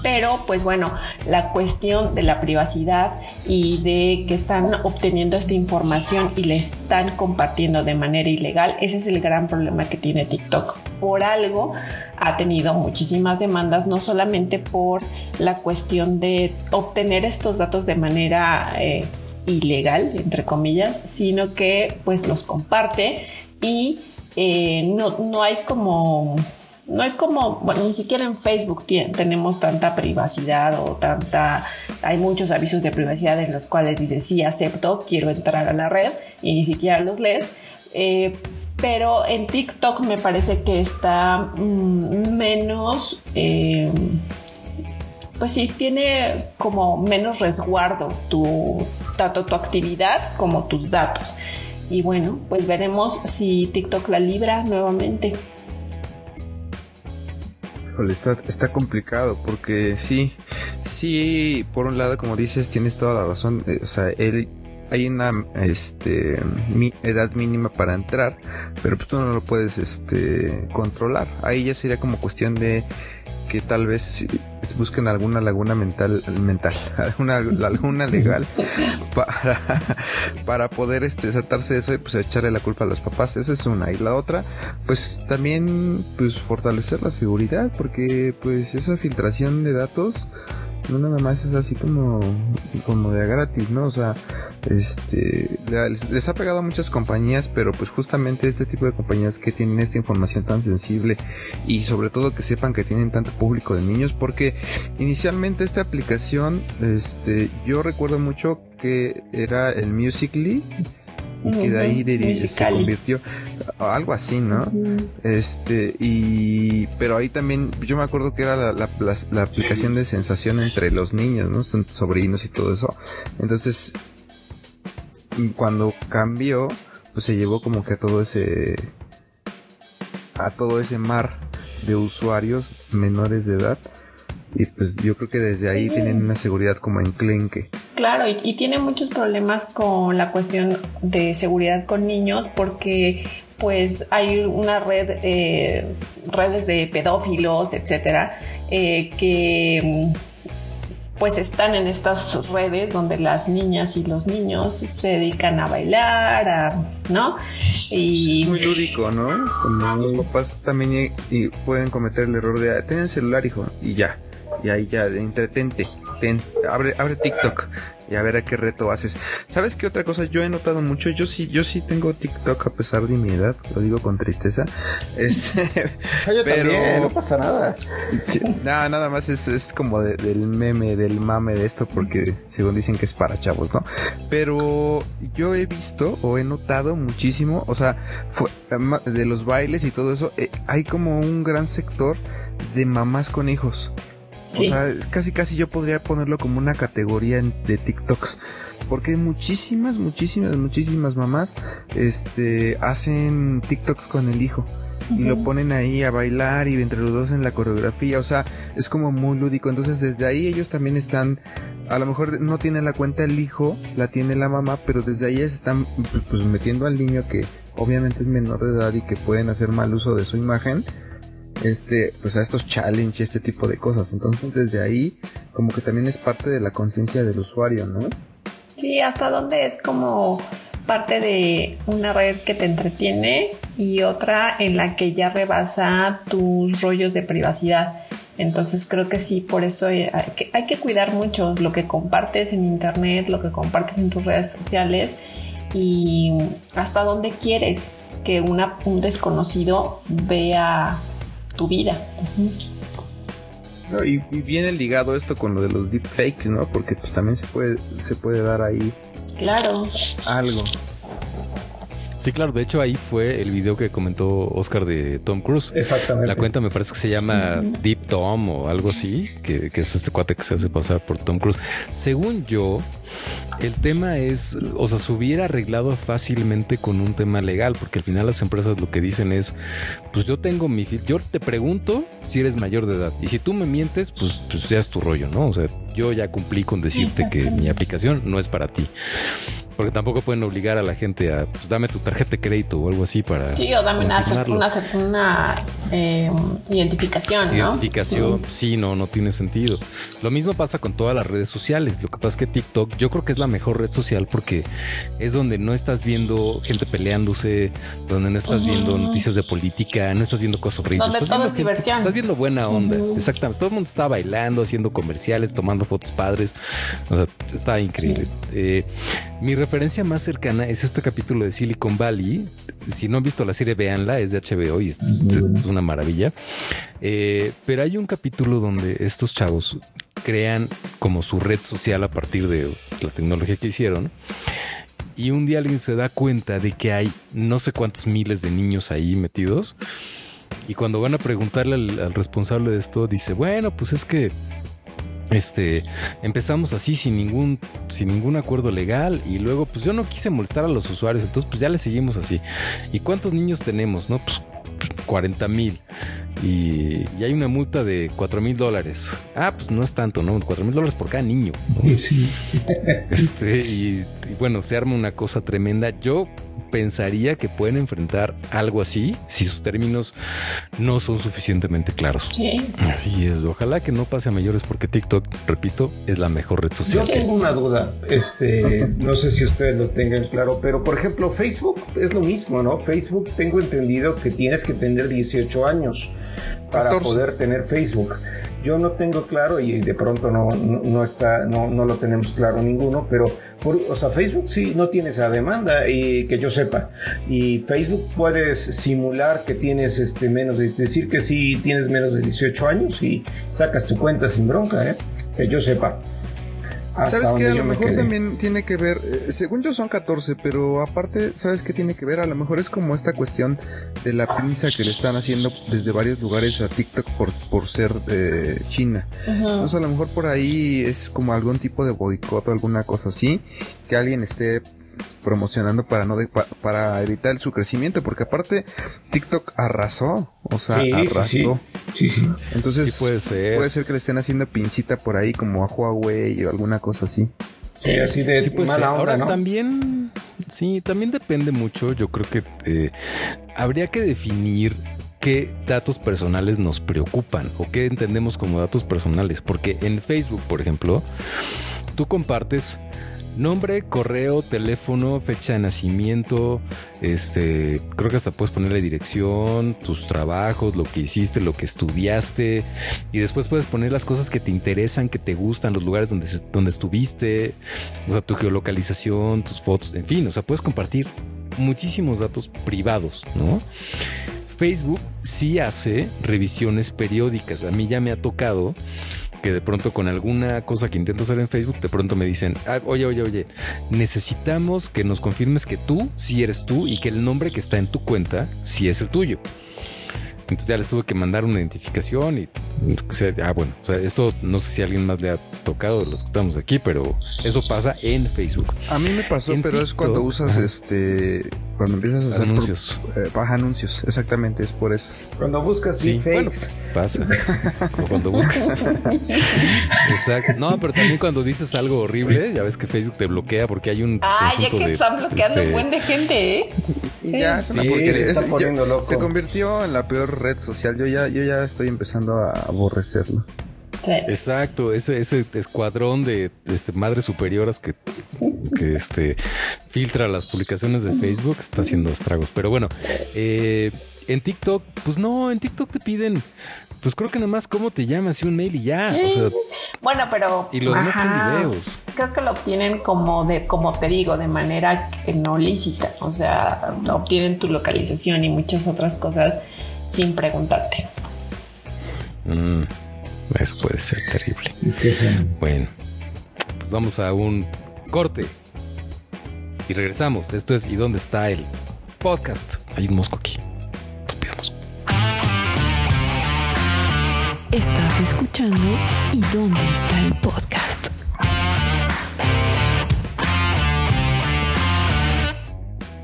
Pero, pues bueno, la cuestión de la privacidad y de que están obteniendo esta información y la están compartiendo de manera ilegal, ese es el gran problema que tiene TikTok. Por algo ha tenido muchísimas demandas, no solamente por la cuestión de obtener estos datos de manera eh, ilegal, entre comillas, sino que pues los comparte y eh, no, no hay como no hay como, bueno, ni siquiera en Facebook tenemos tanta privacidad o tanta, hay muchos avisos de privacidad en los cuales dice sí acepto, quiero entrar a la red y ni siquiera los lees. Eh, pero en TikTok me parece que está mm, menos, eh, pues sí, tiene como menos resguardo tu, tanto tu actividad como tus datos. Y bueno, pues veremos si TikTok la libra nuevamente. Está, complicado porque sí, sí, por un lado, como dices, tienes toda la razón. eh, o sea, él, hay una este, edad mínima para entrar, pero pues tú no lo puedes este, controlar. Ahí ya sería como cuestión de que tal vez busquen alguna laguna mental, mental, alguna laguna legal para, para poder este, desatarse de eso y pues echarle la culpa a los papás. Esa es una. Y la otra, pues también pues fortalecer la seguridad, porque pues esa filtración de datos no nada más es así como, como de gratis, ¿no? O sea, este, les, les ha pegado a muchas compañías, pero pues justamente este tipo de compañías que tienen esta información tan sensible y sobre todo que sepan que tienen tanto público de niños, porque inicialmente esta aplicación, este, yo recuerdo mucho que era el Musically y que de ahí de- se convirtió algo así, ¿no? Este, y, pero ahí también, yo me acuerdo que era la, la, la, aplicación de sensación entre los niños, ¿no? sobrinos y todo eso. Entonces, cuando cambió, pues se llevó como que a todo ese, a todo ese mar de usuarios menores de edad. Y pues yo creo que desde ahí tienen una seguridad como enclenque. Claro, y, y, tiene muchos problemas con la cuestión de seguridad con niños porque pues hay una red, eh, redes de pedófilos, etcétera, eh, que pues están en estas redes donde las niñas y los niños se dedican a bailar, a, ¿no? Y... Es muy lúdico, ¿no? Como los papás también y, pueden cometer el error de, ten el celular, hijo, y ya. Y ahí ya, entretente, ten, abre, abre TikTok y a ver a qué reto haces. ¿Sabes qué otra cosa yo he notado mucho? Yo sí, yo sí tengo TikTok a pesar de mi edad, lo digo con tristeza. Este, yo pero también, no pasa nada. nada, nada más es, es como del meme, del mame de esto, porque según dicen que es para chavos, ¿no? Pero yo he visto o he notado muchísimo, o sea, fue, de los bailes y todo eso, eh, hay como un gran sector de mamás con hijos. O sea, casi casi yo podría ponerlo como una categoría de TikToks. Porque muchísimas, muchísimas, muchísimas mamás este, hacen TikToks con el hijo. Y lo ponen ahí a bailar y entre los dos en la coreografía. O sea, es como muy lúdico. Entonces desde ahí ellos también están a lo mejor no tiene la cuenta el hijo, la tiene la mamá, pero desde ahí se están pues, pues, metiendo al niño que obviamente es menor de edad y que pueden hacer mal uso de su imagen este, pues a estos challenge, este tipo de cosas. Entonces desde ahí como que también es parte de la conciencia del usuario, ¿no? Sí, hasta donde es como parte de una red que te entretiene y otra en la que ya rebasa tus rollos de privacidad. Entonces creo que sí, por eso hay que, hay que cuidar mucho lo que compartes en internet, lo que compartes en tus redes sociales y hasta dónde quieres que una, un desconocido vea tu vida. y, viene ligado esto con lo de los deepfakes, ¿no? Porque pues también se puede, se puede dar ahí claro. algo. Sí, claro, de hecho ahí fue el video que comentó Oscar de Tom Cruise. Exactamente. La cuenta me parece que se llama Deep Tom o algo así, que, que es este cuate que se hace pasar por Tom Cruise. Según yo, el tema es, o sea, se hubiera arreglado fácilmente con un tema legal, porque al final las empresas lo que dicen es, pues yo tengo mi, yo te pregunto si eres mayor de edad y si tú me mientes, pues, pues ya es tu rollo, ¿no? O sea, yo ya cumplí con decirte que mi aplicación no es para ti. Porque tampoco pueden obligar a la gente a, pues, dame tu tarjeta de crédito o algo así para. Sí, o dame una, una, eh, identificación, ¿no? Identificación, sí, no, no tiene sentido. Lo mismo pasa con todas las redes sociales. Lo que pasa es que TikTok, yo creo que es la mejor red social porque es donde no estás viendo gente peleándose, donde no estás viendo noticias de política, no estás viendo cosas horribles. Donde todo es diversión. Estás viendo buena onda. Exactamente. Todo el mundo está bailando, haciendo comerciales, tomando fotos padres. O sea, está increíble. Eh, mi referencia más cercana es este capítulo de Silicon Valley. Si no han visto la serie, véanla, es de HBO y es, una maravilla. Eh, pero hay un capítulo donde estos chavos crean como su red social a partir de la tecnología que hicieron. Y un día alguien se da cuenta de que hay no sé cuántos miles de niños ahí metidos. Y cuando van a preguntarle al responsable de esto, dice, bueno, pues es que este empezamos así sin ningún sin ningún acuerdo legal y luego pues yo no quise molestar a los usuarios entonces pues ya le seguimos así y cuántos niños tenemos no pues 40 mil y, hay una multa de 4 mil dólares. Ah, pues no es tanto, ¿no? 4 mil dólares por cada niño. Sí. Este, y, bueno, se arma una cosa tremenda. Yo pensaría que pueden enfrentar algo así si sus términos no son suficientemente claros. Sí. Así es. Ojalá que no pase a mayores porque TikTok, repito, es la mejor red social. Yo tengo una duda. Este, no sé si ustedes lo tengan claro, pero por ejemplo, Facebook es lo mismo, ¿no? Facebook tengo entendido que tienes que tener 18 años para poder tener Facebook. Yo no tengo claro y de pronto no, no, está, no, no, lo tenemos claro ninguno, pero por, o sea, Facebook sí no tiene esa demanda y que yo sepa. Y Facebook puedes simular que tienes este menos, es decir que sí tienes menos de 18 años y sacas tu cuenta sin bronca, ¿eh? que yo sepa. ¿Sabes qué? A lo mejor también tiene que ver, eh, según yo son 14, pero aparte, ¿sabes qué tiene que ver? A lo mejor es como esta cuestión de la pinza que le están haciendo desde varios lugares a TikTok por, por ser de China. Entonces a lo mejor por ahí es como algún tipo de boicot o alguna cosa así, que alguien esté promocionando para no para evitar su crecimiento porque aparte TikTok arrasó o sea arrasó. Sí, sí, entonces puede ser. puede ser que le estén haciendo pincita por ahí como a Huawei o alguna cosa así. Sí así de mala Ahora ¿no? también sí también depende mucho yo creo que eh, habría que definir qué datos personales nos preocupan o qué entendemos como datos personales porque en Facebook por ejemplo tú compartes Nombre, correo, teléfono, fecha de nacimiento, este, creo que hasta puedes ponerle dirección, tus trabajos, lo que hiciste, lo que estudiaste, y después puedes poner las cosas que te interesan, que te gustan, los lugares donde, donde estuviste, o sea, tu geolocalización, tus fotos, en fin, o sea, puedes compartir muchísimos datos privados, ¿no? Facebook sí hace revisiones periódicas. A mí ya me ha tocado que de pronto con alguna cosa que intento hacer en Facebook, de pronto me dicen, ah, oye, oye, oye, necesitamos que nos confirmes que tú sí eres tú y que el nombre que está en tu cuenta sí es el tuyo. Entonces ya les tuve que mandar una identificación y, ah, bueno, o sea, esto no sé si a alguien más le ha tocado de los que estamos aquí, pero eso pasa en Facebook. A mí me pasó, pero es cuando usas este, cuando empiezas a hacer anuncios. eh, anuncios, exactamente, es por eso. Cuando buscas sí, deepfakes. pasa. o cuando buscas. Exacto. No, pero también cuando dices algo horrible, ya ves que Facebook te bloquea porque hay un. Ah, ya que están bloqueando un buen de gente, ¿eh? Sí, ya es una porquería. Se, está poniendo loco. se convirtió en la peor red social. Yo ya, yo ya estoy empezando a aborrecerlo. Exacto, ese, ese escuadrón de este, madres superioras que, que este, filtra las publicaciones de Facebook está haciendo estragos. Pero bueno, eh, en TikTok, pues no, en TikTok te piden, pues creo que nada más cómo te llamas y un mail y ya. bueno, pero. Y los demás videos. Creo que lo obtienen como de, como te digo, de manera que no lícita. O sea, obtienen tu localización y muchas otras cosas sin preguntarte. Mm, eso puede ser terrible. Es que sí. Bueno, pues vamos a un corte. Y regresamos. Esto es ¿Y dónde está el podcast? Hay un mosco aquí. Estás escuchando ¿Y dónde está el podcast?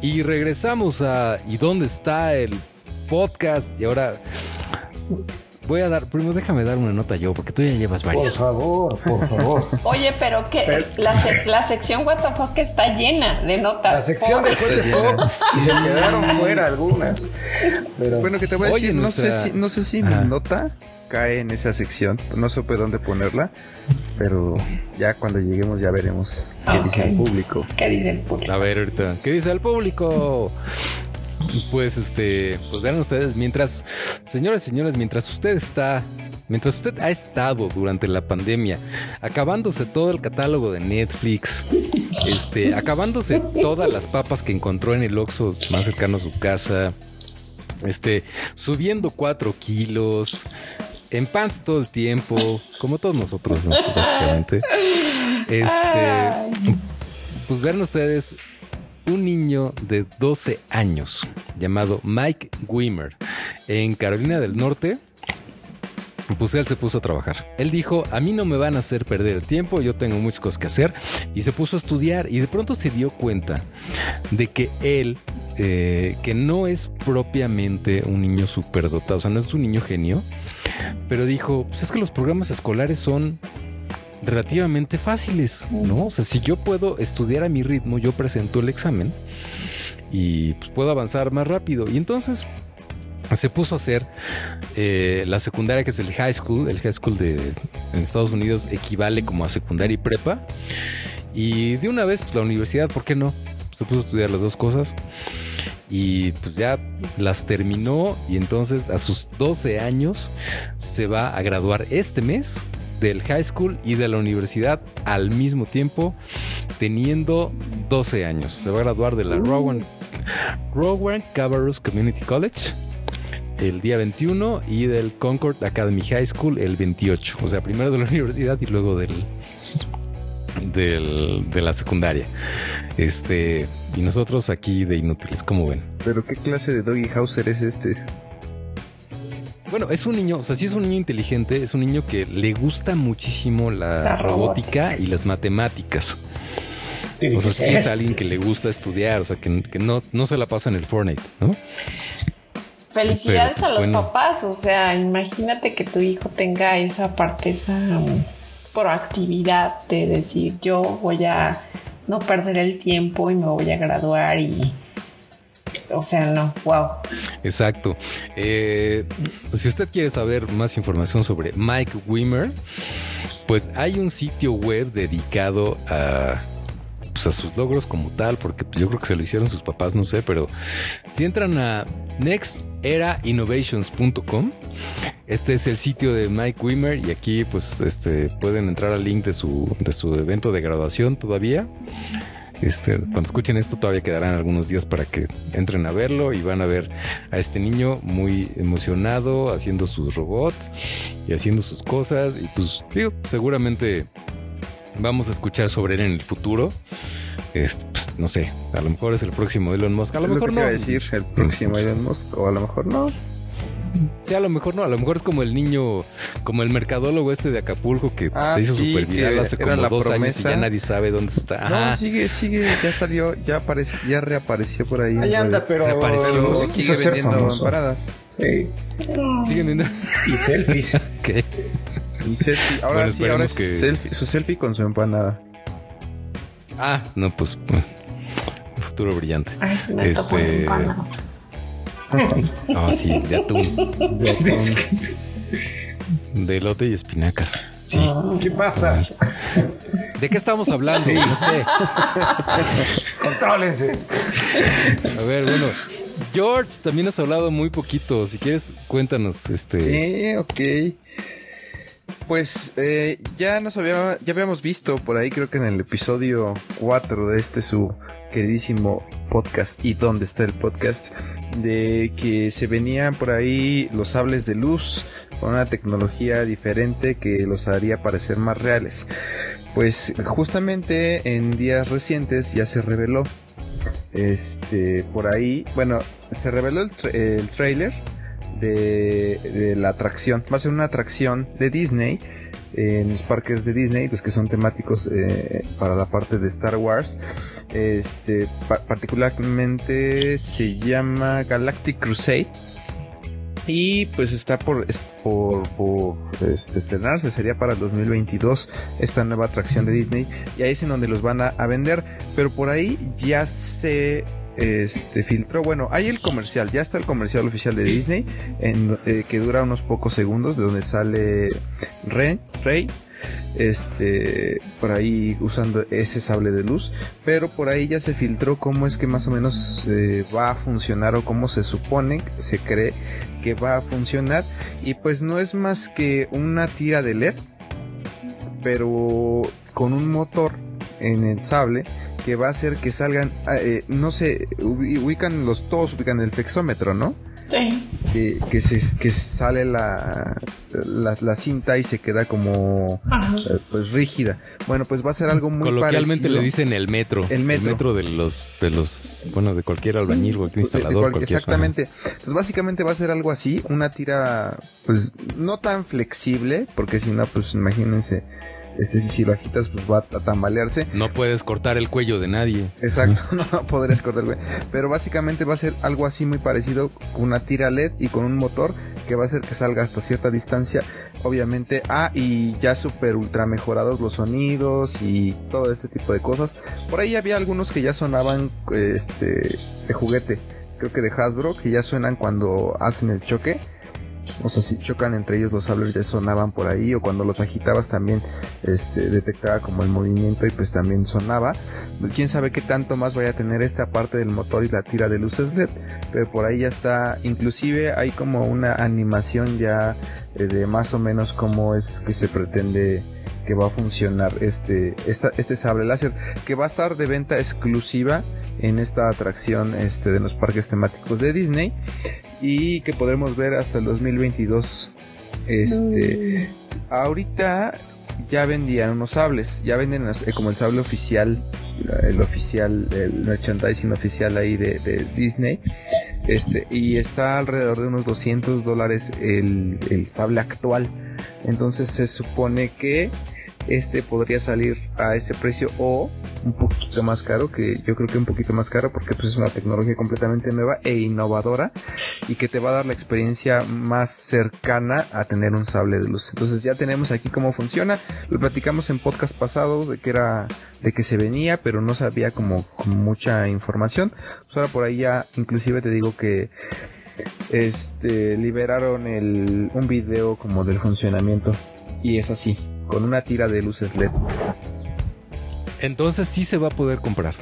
Y regresamos a ¿Y dónde está el podcast? Y ahora voy a dar, primero déjame dar una nota yo, porque tú ya llevas varias. Por favor, por favor. Oye, pero que la, sección What the fuck está llena de notas. La sección de What y se quedaron fuera algunas. Bueno, que te voy a decir, no, sé si, no sé si mi nota cae en esa sección. No supe dónde ponerla, pero ya cuando lleguemos ya veremos qué dice el público. ¿Qué dice el público? A ver, ahorita, ¿qué dice el público? Pues este, pues vean ustedes, mientras, señores, señores, mientras usted está, mientras usted ha estado durante la pandemia, acabándose todo el catálogo de Netflix, este, acabándose todas las papas que encontró en el Oxxo más cercano a su casa, este, subiendo cuatro kilos, en pants todo el tiempo, como todos nosotros, básicamente. Este, pues vean ustedes un niño de 12 años llamado Mike Wimmer en Carolina del Norte. Pues él se puso a trabajar. Él dijo, a mí no me van a hacer perder el tiempo, yo tengo muchas cosas que hacer. Y se puso a estudiar y de pronto se dio cuenta de que él, eh, que no es propiamente un niño superdotado, o sea, no es un niño genio, pero dijo, pues es que los programas escolares son relativamente fáciles, ¿no? O sea, si yo puedo estudiar a mi ritmo, yo presento el examen y pues, puedo avanzar más rápido. Y entonces se puso a hacer eh, la secundaria, que es el high school. El high school de Estados Unidos equivale como a secundaria y prepa. Y de una vez, pues la universidad, ¿por qué no? Se puso a estudiar las dos cosas. Y pues ya las terminó y entonces a sus 12 años se va a graduar este mes del high school y de la universidad al mismo tiempo, teniendo 12 años. Se va a graduar de la Rowan, Rowan Cabarrus Community College el día 21 y del Concord Academy High School el 28. O sea, primero de la universidad y luego del, de la secundaria. Este, y nosotros aquí de inútiles, ¿cómo ven? Pero qué clase de Doggy Hauser es este? Bueno, es un niño, o sea, sí es un niño inteligente, es un niño que le gusta muchísimo la, robótica y las matemáticas. O sea, sí es alguien que le gusta estudiar, o sea, que, no, no se la pasa en el Fortnite, ¿no? Felicidades pues, a los papás, o sea, imagínate que tu hijo tenga esa parte, esa um, proactividad de decir, yo voy a no perder el tiempo y me voy a graduar y o sea, no, wow. Exacto. Eh, si usted quiere saber más información sobre Mike Wimmer, pues hay un sitio web dedicado a pues, a sus logros como tal, porque yo creo que se lo hicieron sus papás, no sé, pero si entran a nexterainnovations.com, este es el sitio de Mike Wimmer y aquí pues este pueden entrar al link de su, de su evento de graduación todavía. Este, cuando escuchen esto todavía quedarán algunos días para que entren a verlo y van a ver a este niño muy emocionado haciendo sus robots y haciendo sus cosas y pues digo, seguramente vamos a escuchar sobre él en el futuro. Este, pues, no sé, a lo mejor es el próximo Elon Musk, a lo mejor no. decir el próximo Elon Musk o a lo mejor no. Sí, a lo mejor no, a lo mejor es como el niño, como el mercadólogo este de Acapulco que ah, se hizo súper viral hace como dos años y ya nadie sabe dónde está. No, sigue, sigue, ya salió, ya apareció, ya reapareció por ahí. Ahí anda, pero reapareció. sigue vendiendo paradas. Sí. Siguen vendiendo. Y selfies. ¿Qué? Y selfie. Ahora sí, ahora es selfie, su selfie con su empanada. Ah, no, pues. Futuro brillante. Ay, se me este. Ah, sí, de atún. De atún. De lote y espinacas. Sí. ¿Qué pasa? ¿De qué estamos hablando? No sé. Contrólense. A ver, bueno. George, también has hablado muy poquito. Si quieres, cuéntanos. Este. Sí, ok. Pues eh, ya nos había, ya habíamos visto por ahí, creo que en el episodio 4 de este su queridísimo podcast y dónde está el podcast, de que se venían por ahí los sables de luz con una tecnología diferente que los haría parecer más reales. Pues justamente en días recientes ya se reveló este por ahí, bueno, se reveló el, el trailer de, la atracción. Va a ser una atracción de Disney en los parques de Disney, pues que son temáticos eh, para la parte de Star Wars. Este, particularmente se llama Galactic Crusade. Y pues está por, por, este, estrenarse, sería para el 2022 esta nueva atracción de Disney. Y ahí es en donde los van a, vender. Pero por ahí ya se este filtró. Bueno, hay el comercial, ya está el comercial oficial de Disney, eh, que dura unos pocos segundos, de donde sale Rey, Rey este por ahí usando ese sable de luz pero por ahí ya se filtró cómo es que más o menos eh, va a funcionar o cómo se supone se cree que va a funcionar y pues no es más que una tira de led pero con un motor en el sable que va a hacer que salgan, ah, eh, no sé, ubican los, todos ubican el flexómetro, ¿no? Sí. Que, que, se, que sale la, la, cinta y se queda como eh, pues rígida. Bueno, pues va a ser algo muy Coloquialmente le dicen el metro. El metro. de los, de los, bueno, de cualquier albañil o cualquier instalador. exactamente. Pues básicamente va a ser algo así, una tira, pues no tan flexible, porque si no, pues imagínense este si lo agitas pues va a tambalearse. No puedes cortar el cuello de nadie. Exacto, no podrías cortar el cuello. Pero básicamente va a ser algo así muy parecido con una tira LED y con un motor que va a hacer que salga hasta cierta distancia. Obviamente, ah, y ya super ultra mejorados los sonidos y todo este tipo de cosas. Por ahí había algunos que ya sonaban este de juguete, creo que de Hasbro, que ya suenan cuando hacen el choque o sea, si chocan entre ellos los sables ya sonaban por ahí o cuando los agitabas también este, detectaba como el movimiento y pues también sonaba. Quién sabe qué tanto más vaya a tener esta parte del motor y la tira de luces LED, pero por ahí ya está, inclusive hay como una animación ya eh, de más o menos cómo es que se pretende que va a funcionar este, esta, este sable láser que va a estar de venta exclusiva en esta atracción este, de los parques temáticos de Disney y que podremos ver hasta el 2022. Este, ahorita ya vendían unos sables, ya venden eh, como el sable oficial, el oficial, el merchandising oficial ahí de, de Disney. Este, y está alrededor de unos 200 dólares el, el sable actual. Entonces se supone que este podría salir a ese precio o un poquito más caro, que yo creo que un poquito más caro porque pues es una tecnología completamente nueva e innovadora y que te va a dar la experiencia más cercana a tener un sable de luz. Entonces ya tenemos aquí cómo funciona. Lo platicamos en podcast pasado de que era de que se venía, pero no sabía como, mucha información. Pues ahora por ahí ya inclusive te digo que este liberaron el, un video como del funcionamiento y es así con una tira de luces LED. Entonces sí se va a poder comprar.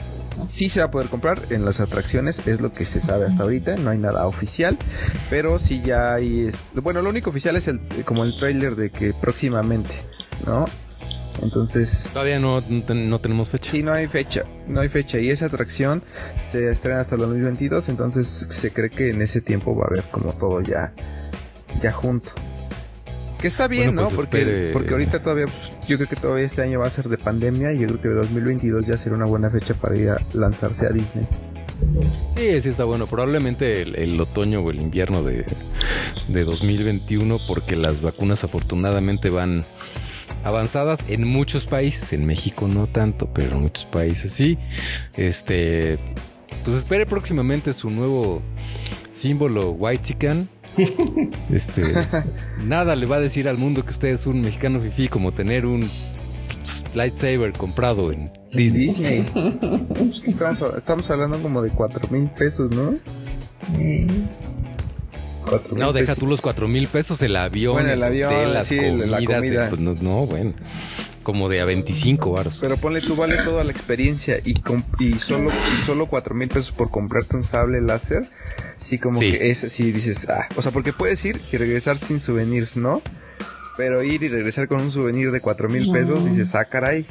Sí se va a poder comprar en las atracciones, es lo que se sabe hasta ahorita, no hay nada oficial, pero sí ya hay... bueno, lo único oficial es el como el trailer de que próximamente, ¿no? Entonces... Todavía no, no, tenemos fecha. Sí, no hay fecha, no hay fecha. Y esa atracción se estrena hasta el 2022, entonces se cree que en ese tiempo va a haber como todo ya, ya junto. Que está bien, ¿no? Pues porque, porque ahorita todavía, pues, yo creo que todavía este año va a ser de pandemia y yo creo que 2022 ya será una buena fecha para ir a lanzarse a Disney. Sí, sí está bueno. Probablemente el, otoño o el invierno de, de 2021 porque las vacunas afortunadamente van avanzadas en muchos países. En México no tanto, pero en muchos países sí. Este, pues espere próximamente su nuevo símbolo White Chicken este, nada le va a decir al mundo que usted es un mexicano fifi como tener un lightsaber comprado en Disney. Estamos, hablando como de cuatro mil pesos, ¿no? no, deja tú los cuatro mil pesos, el avión, bueno, el avión, las la comida. Pues, no, bueno como de a 25 baros. Pero ponle tú, vale toda la experiencia y, y solo y solo 4 mil pesos por comprarte un sable láser. Sí, como que es así, dices, ah, o sea, porque puedes ir y regresar sin souvenirs, ¿no? Pero ir y regresar con un souvenir de 4 mil pesos, dices, ah, caray.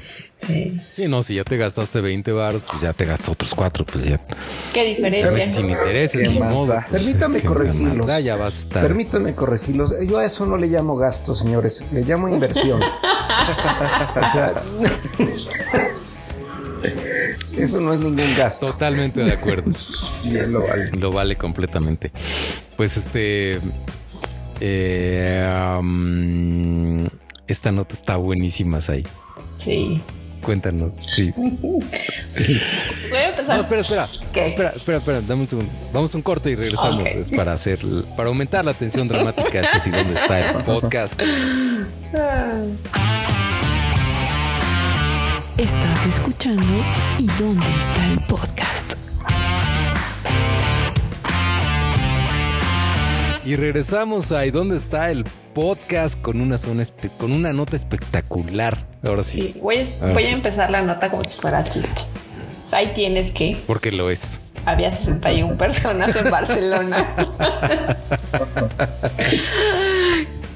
Sí. no, si ya te gastaste 20 baros, pues ya te gastas otros 4, pues ya. ¿Qué diferencia? Sin intereses, ni modo. Permítame corregirlos. Permítame corregirlos. Yo a eso no le llamo gasto, señores. Le llamo inversión. o sea. Eso no es ningún gasto. Totalmente de acuerdo. lo vale. Lo vale completamente. Pues este. Eh, esta nota está buenísima, ahí. Sí. Cuéntanos, sí. Voy a empezar. No, espera, espera. ¿Qué? Espera, espera, espera, dame un segundo. Vamos a un corte y regresamos. Es para hacer, para aumentar la tensión dramática. Esto sí, ¿dónde está el podcast? Estás escuchando ¿Y dónde está el podcast? Y regresamos a ¿Y dónde está el podcast? Con una, zona con una nota espectacular. Ahora sí. voy, a, empezar la nota como si fuera chiste. ahí tienes que. Porque lo es. Había 61 personas en Barcelona.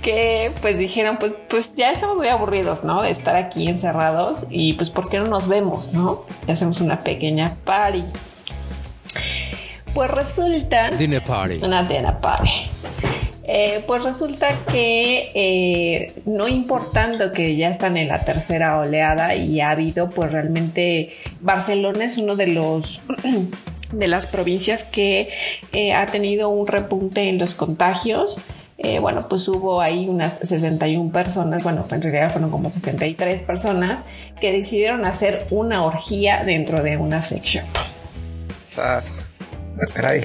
que pues dijeron, pues, pues ya estamos muy aburridos, ¿no? De estar aquí encerrados y pues ¿por qué no nos vemos, no? Y hacemos una pequeña party. Pues resulta... Dinner party. Una dinner party. Eh, pues resulta que eh, no importando que ya están en la tercera oleada y ha habido, pues realmente Barcelona es uno de los de las provincias que eh, ha tenido un repunte en los contagios. bueno, pues hubo ahí unas 61 personas, bueno, en realidad fueron como 63 personas que decidieron hacer una orgía dentro de una sex shop.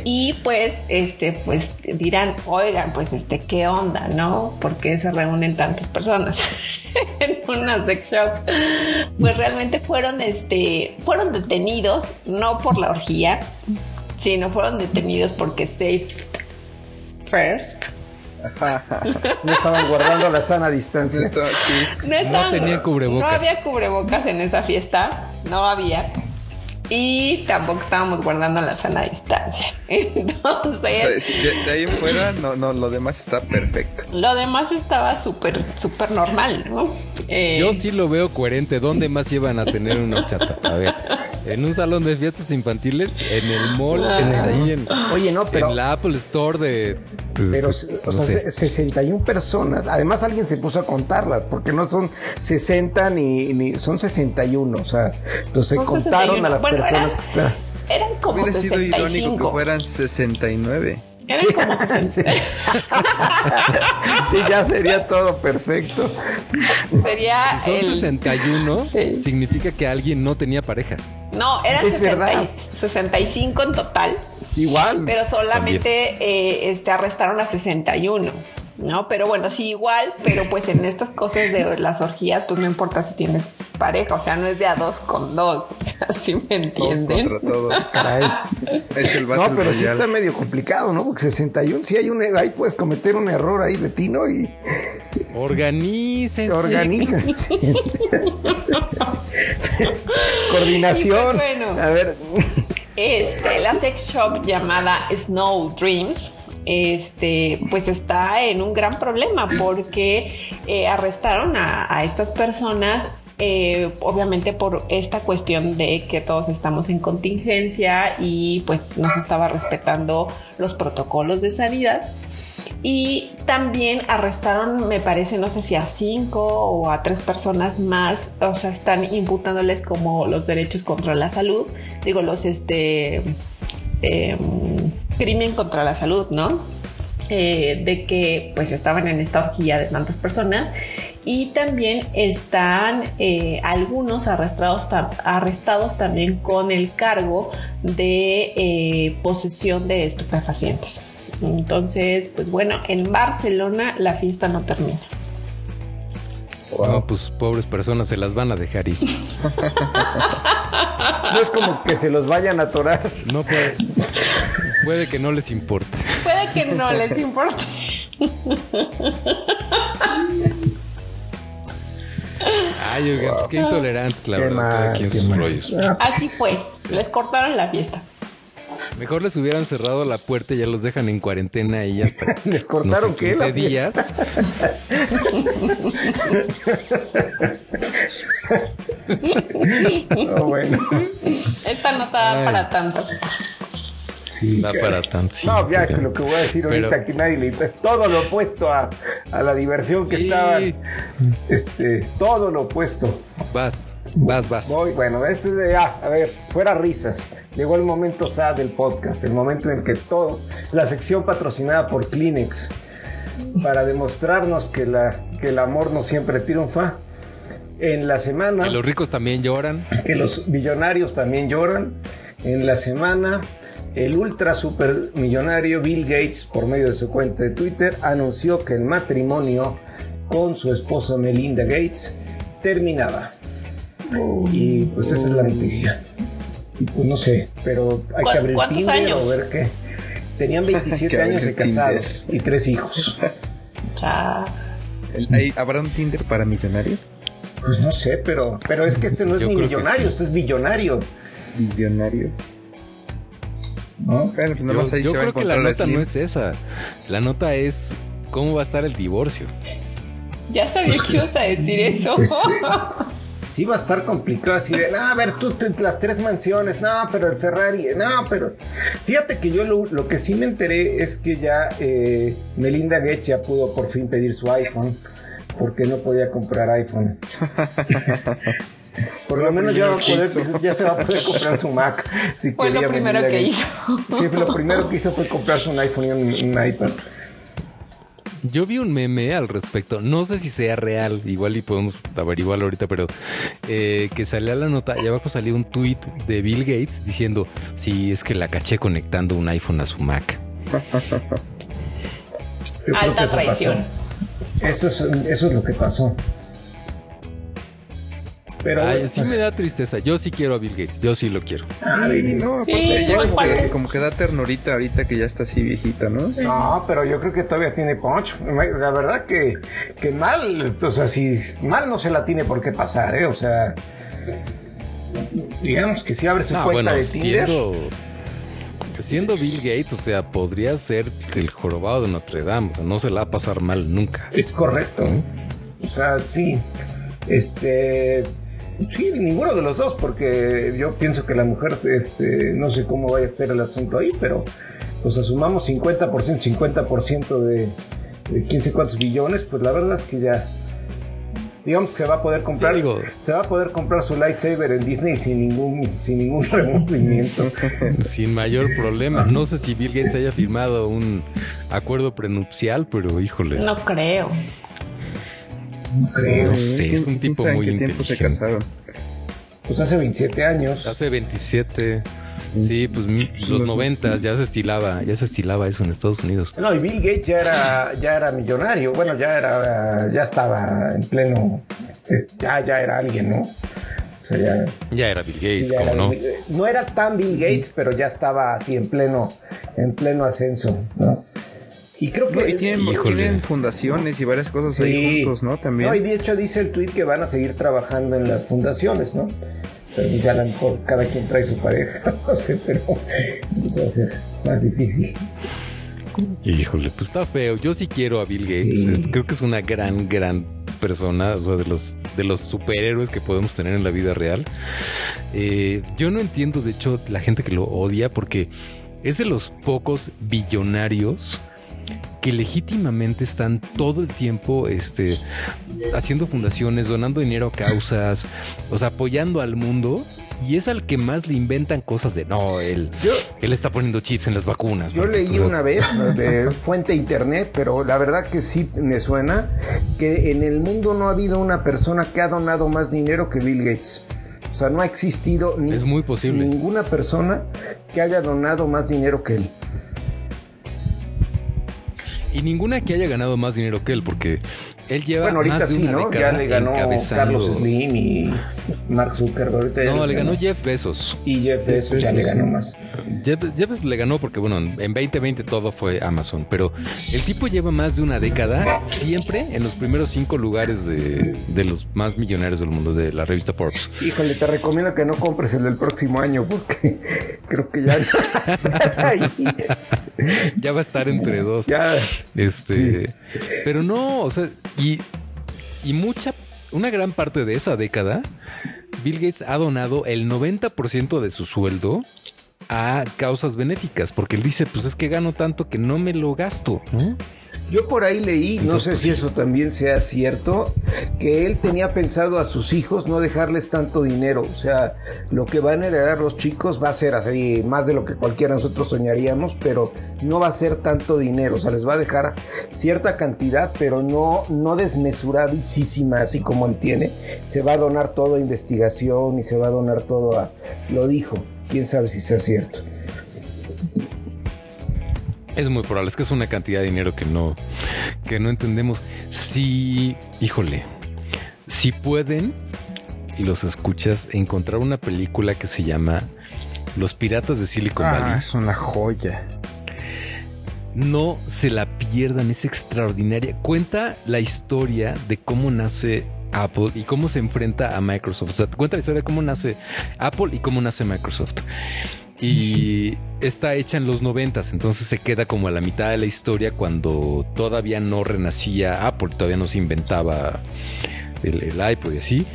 Y pues, este, pues dirán, oigan, pues este, ¿qué onda, no? ¿Por qué se reúnen tantas personas en una sex shop? Pues realmente fueron, este, fueron detenidos, no por la orgía, sino fueron detenidos porque safe first. no estaban guardando la sana distancia. No, no tenían cubrebocas. No había cubrebocas en esa fiesta, no había y tampoco estábamos guardando la sana distancia. Entonces. de, ahí en fuera, no, no, lo demás está perfecto. Lo demás estaba súper, súper normal, ¿no? Eh, Yo sí lo veo coherente. ¿Dónde más iban a tener una chata? A ver. En un salón de fiestas infantiles, en el mall, Ah. en el- ahí en, Oye, no, pero- en la Apple Store de... Pero, o no sea, sé. se- 61 personas. Además, alguien se puso a contarlas, porque no son 60 ni, ni son 61. O sea, entonces Son contaron a 61. las Bueno, personas eran- que están. Eran como Hubiera sido irónico que 65. fueran 69. Eran como 60. Sí. Sí, ya sería todo perfecto. Sería Si son el... 61, Sí. significa que alguien no tenía pareja. No, eran Es 60 y- verdad. 65 en total, Igual. pero solamente eh, este, arrestaron a 61. ¿No? Pero bueno, sí, igual, pero pues en estas cosas de las orgías, pues no importa si tienes pareja, o sea, no es de a dos con dos, o sea, ¿sí me entienden? Caray. Es el No, pero sí está medio complicado, ¿no? Porque 61, sí hay un, ahí puedes cometer un error ahí de tino y Organícense. organiza. Coordinación. Pues bueno. A ver, Este, la sex shop llamada Snow Dreams, este, pues está en un gran problema porque eh, arrestaron a, estas personas. eh, obviamente por esta cuestión de que todos estamos en contingencia y pues no se estaba respetando los protocolos de sanidad. Y también arrestaron, me parece, no sé si a cinco o a tres personas más, o sea, están imputándoles como los derechos contra la salud, digo, los, este, em, crimen contra la salud, ¿no? Eh, de que pues estaban en esta orgía de tantas personas y también están eh, algunos arrestados, arrestados también con el cargo de eh, posesión de estupefacientes. Entonces, pues bueno, en Barcelona la fiesta no termina. No, pues pobres personas se las van a dejar ir. no es como que se los vayan a atorar. No puede, puede que no les importe. Puede que no les importe. Ay, pues qué intolerantes, la Qué verdad, cada mal, quien qué sus mal. rollos. Así fue, les cortaron la fiesta. Mejor les hubieran cerrado la puerta y ya los dejan en cuarentena ahí hasta Les cortaron no sé, qué 15 la días. No, bueno. Esta no está Ay. para tanto. Sí, Da para tan sí, No, ya que lo que voy a decir pero- ahorita que nadie le es todo lo opuesto a, a la diversión que Sí. estaban. Este, todo lo opuesto. Vas, vas, vas. Voy, bueno, este es de, ah, a ver, fuera risas. Llegó el momento sad del podcast, el momento en que todo, la sección patrocinada por Kleenex, para demostrarnos que, la, que el amor no siempre triunfa. En la semana, Que los ricos también lloran. que los millonarios también lloran. En la semana, el ultra super millonario Bill Gates, por medio de su cuenta de Twitter, anunció que el matrimonio con su esposa Melinda Gates terminaba. Y pues esa es la noticia. Y pues no sé, pero hay ¿Cu- que abrir cuántos Tinder años? o ver qué. Tenían 27 Que años de casados y tres hijos. Ya. El- ¿hay- ¿Habrá un Tinder para millonarios? Pues no sé, pero, pero es que este no es Yo ni creo que millonario, sí. este es billonario. Millonarios. ¿no? Bueno, pues nada Yo, más ahí yo se va a creo que la encontrar nota Slim. no es esa. La nota es cómo va a estar el divorcio. Ya sabía que ibas a decir eso. Pues sí. Va a estar complicado así de, no, a ver, tú, tú, las tres mansiones, no, pero el Ferrari, no, pero... Fíjate que yo lo, lo que sí me enteré es que ya eh, Melinda Gates ya pudo por fin pedir su iPhone, porque no podía comprar iPhone. Por lo menos ya, va a poder- ya se va a poder comprar su Mac. Si Fue lo quería primero Melinda que Gates. Sí, lo primero que hizo fue comprarse un iPhone y un, un iPad. Yo vi un meme al respecto, no sé si sea real, igual y podemos averiguarlo ahorita, pero eh, que salía la nota y abajo salía un tweet de Bill Gates diciendo, sí, es que la caché conectando un iPhone a su Mac. Alta traición. pasó. Eso es, eso es lo que pasó. Pero Ay, sí pues, me da tristeza, yo sí quiero a Bill Gates, yo sí lo quiero. No, Sí, aparte muy como que, padre. como que da ternurita ahorita que ya está así viejita, ¿no? No, pero yo creo que todavía tiene punch. La verdad que, que mal, o sea, si mal no se la tiene por qué pasar, ¿eh? O sea, digamos que si abre su Ah, cuenta bueno, de Tinder. siendo, siendo Bill Gates, o sea, podría ser el jorobado de Notre Dame, o sea, no se la va a pasar mal nunca. Es correcto. O sea, sí. Este. Sí, ninguno de los dos, porque yo pienso que la mujer, este, no sé cómo vaya a estar el asunto ahí, pero pues asumamos 50%, 50% de, de 15 cuántos billones, pues la verdad es que ya digamos que se va a poder comprar se va a poder comprar su lightsaber en Disney sin ningún sin ningún remordimiento. Sin mayor problema. No sé si Bill Gates haya firmado un acuerdo prenupcial pero híjole. No creo no creo no sé es un tipo muy inteligente. pues hace 27 años. Hace 27 Sí, pues los noventas ya se estilaba, ya se estilaba eso en Estados Unidos. No, y Bill Gates ya era, ya era millonario, bueno, ya era, ya estaba en pleno, ya, ya era alguien, ¿no? O sea, ya, ya, era Bill Gates, ¿cómo no? no era tan Bill Gates, pero ya estaba así en pleno, en pleno ascenso, ¿no? Y creo que tienen, fundaciones y varias cosas ahí juntos, ¿no? También. No, y de hecho dice el tweet que van a seguir trabajando en las fundaciones, ¿no? Pero ya a lo mejor cada quien trae su pareja, no sé, pero entonces es más difícil. Híjole, pues está feo. Yo sí quiero a Bill Gates. Creo que es una gran, gran persona, o sea, de los, de los superhéroes que podemos tener en la vida real. Eh, yo no entiendo, de hecho, la gente que lo odia porque es de los pocos billonarios que legítimamente están todo el tiempo este, haciendo fundaciones, donando dinero a causas, o sea, apoyando al mundo. Y es al que más le inventan cosas de no, él, él está poniendo chips en las vacunas. Yo leí una vez de fuente internet, pero la verdad que sí me suena que en el mundo no ha habido una persona que ha donado más dinero que Bill Gates. O sea, no ha existido ni, es muy posible. ninguna persona que haya donado más dinero que él. Y ninguna que haya ganado más dinero que él, porque él lleva bueno, ahorita más de sí, ¿no? Ya le ganó Carlos Slim y Mark Zuckerberg. no, le ganó, Jeff Bezos. Y Jeff Bezos ya le ganó más. Jeff, Bezos le ganó porque, bueno, en 2020 todo fue Amazon, pero el tipo lleva más de una década siempre en los primeros cinco lugares de, de los más millonarios del mundo, de la revista Forbes. Híjole, te recomiendo que no compres el del próximo año porque creo que ya va a estar ahí. ya va a estar entre dos. Ya. Este, pero no, o sea, y, y mucha, una gran parte de esa década, Bill Gates ha donado el 90% de su sueldo a causas benéficas, porque él dice, pues es que gano tanto que no me lo gasto. Yo por ahí leí, no sé si eso también sea cierto, que él tenía pensado a sus hijos no dejarles tanto dinero. O sea, lo que van a heredar los chicos va a ser así, más de lo que cualquiera de nosotros soñaríamos, pero no va a ser tanto dinero. O sea, les va a dejar cierta cantidad, pero no, no desmesuradísima, así como él tiene. Se va a donar todo a investigación y se va a donar todo a. Lo dijo quién sabe si sea cierto. Es muy probable, es que es una cantidad de dinero que no, que no entendemos. Si, híjole, si pueden, y los escuchas, encontrar una película que se llama Los Piratas de Silicon ah, Valley. Es una joya. No se la pierdan, es extraordinaria. Cuenta la historia de cómo nace Apple y cómo se enfrenta a Microsoft. O sea, te cuenta la historia de cómo nace Apple y cómo nace Microsoft. Y está hecha en los noventas, entonces se queda como a la mitad de la historia cuando todavía no renacía Apple, todavía no se inventaba el, iPod y así.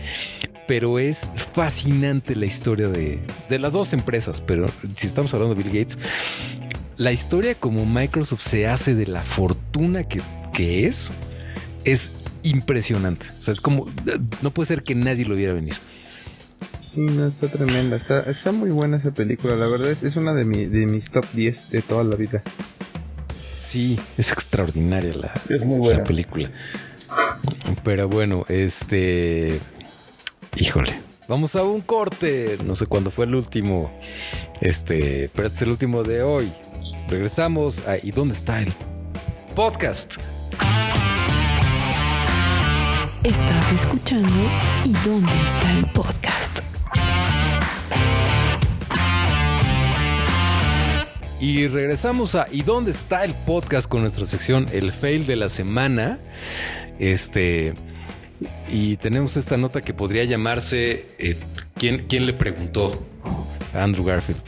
Pero es fascinante la historia de, de las dos empresas, pero si estamos hablando de Bill Gates, la historia como Microsoft se hace de la fortuna que, que es, es impresionante. O sea, es como, no puede ser que nadie lo viera venir. Sí, no, está tremenda. Está, muy buena esa película. La verdad es, es una de, de mis top 10 de toda la vida. Sí, es extraordinaria la, es muy buena. la película. Pero bueno, este. Híjole. Vamos a un corte. No sé cuándo fue el último. Este. Pero este es el último de hoy. Regresamos a ¿Y dónde está el podcast? Estás escuchando ¿Y dónde está el podcast? Y regresamos a ¿Y dónde está el podcast? con nuestra sección El fail de la semana. Este y tenemos esta nota que podría llamarse eh, ¿quién, ¿quién, le preguntó? A Andrew Garfield.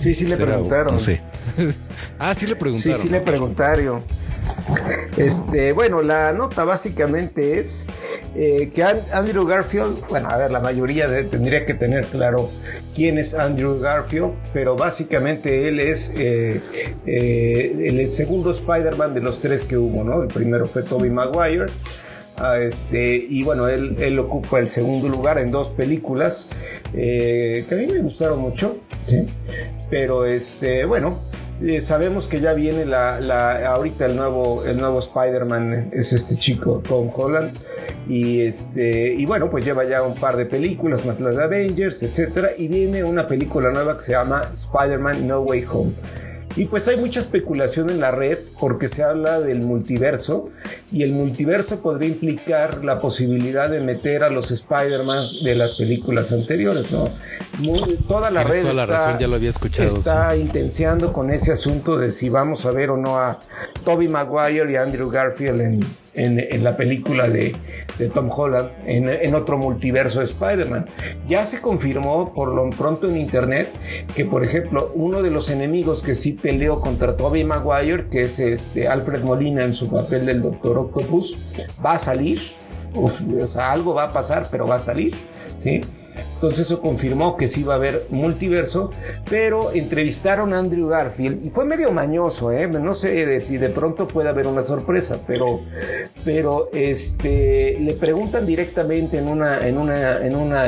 sí, sí le preguntaron. No sé. ah, sí le preguntaron. Sí, sí le preguntaron. Este, bueno, la nota básicamente es Eh, que Andrew Garfield, bueno, a ver, la mayoría tendría que tener claro quién es Andrew Garfield, pero básicamente él es eh, eh, el segundo Spider-Man de los tres que hubo, ¿no? El primero fue Tobey Maguire. Ah, este, y bueno, él, él, ocupa el segundo lugar en dos películas que a mí me gustaron mucho, pero este, bueno, eh, sabemos que ya viene la, la, ahorita el nuevo, el nuevo Spider-Man es este chico Tom Holland. Y este y bueno pues lleva ya un par de películas más las de Avengers etcétera. Y viene una película nueva que se llama Spider-Man No Way Home y pues hay mucha especulación en la red porque se habla del multiverso y el multiverso podría implicar la posibilidad de meter a los Spider-Man de las películas anteriores, ¿no? toda la red está, ya lo había escuchado, está intenciando con ese asunto de si vamos a ver o no a Toby Maguire y Andrew Garfield en, en, la película de, Tom Holland, en, en, otro multiverso de Spider-Man. Ya se confirmó por lo pronto en internet que, por ejemplo, uno de los enemigos que sí peleó contra Tobey Maguire, que es este Alfred Molina en su papel del Doctor Octopus, va a salir. o sea, algo va a pasar, pero va a salir. ¿sí? Entonces eso confirmó que sí va a haber multiverso, pero entrevistaron a Andrew Garfield y fue medio mañoso, ¿eh? no sé si de pronto puede haber una sorpresa, pero, este, le preguntan directamente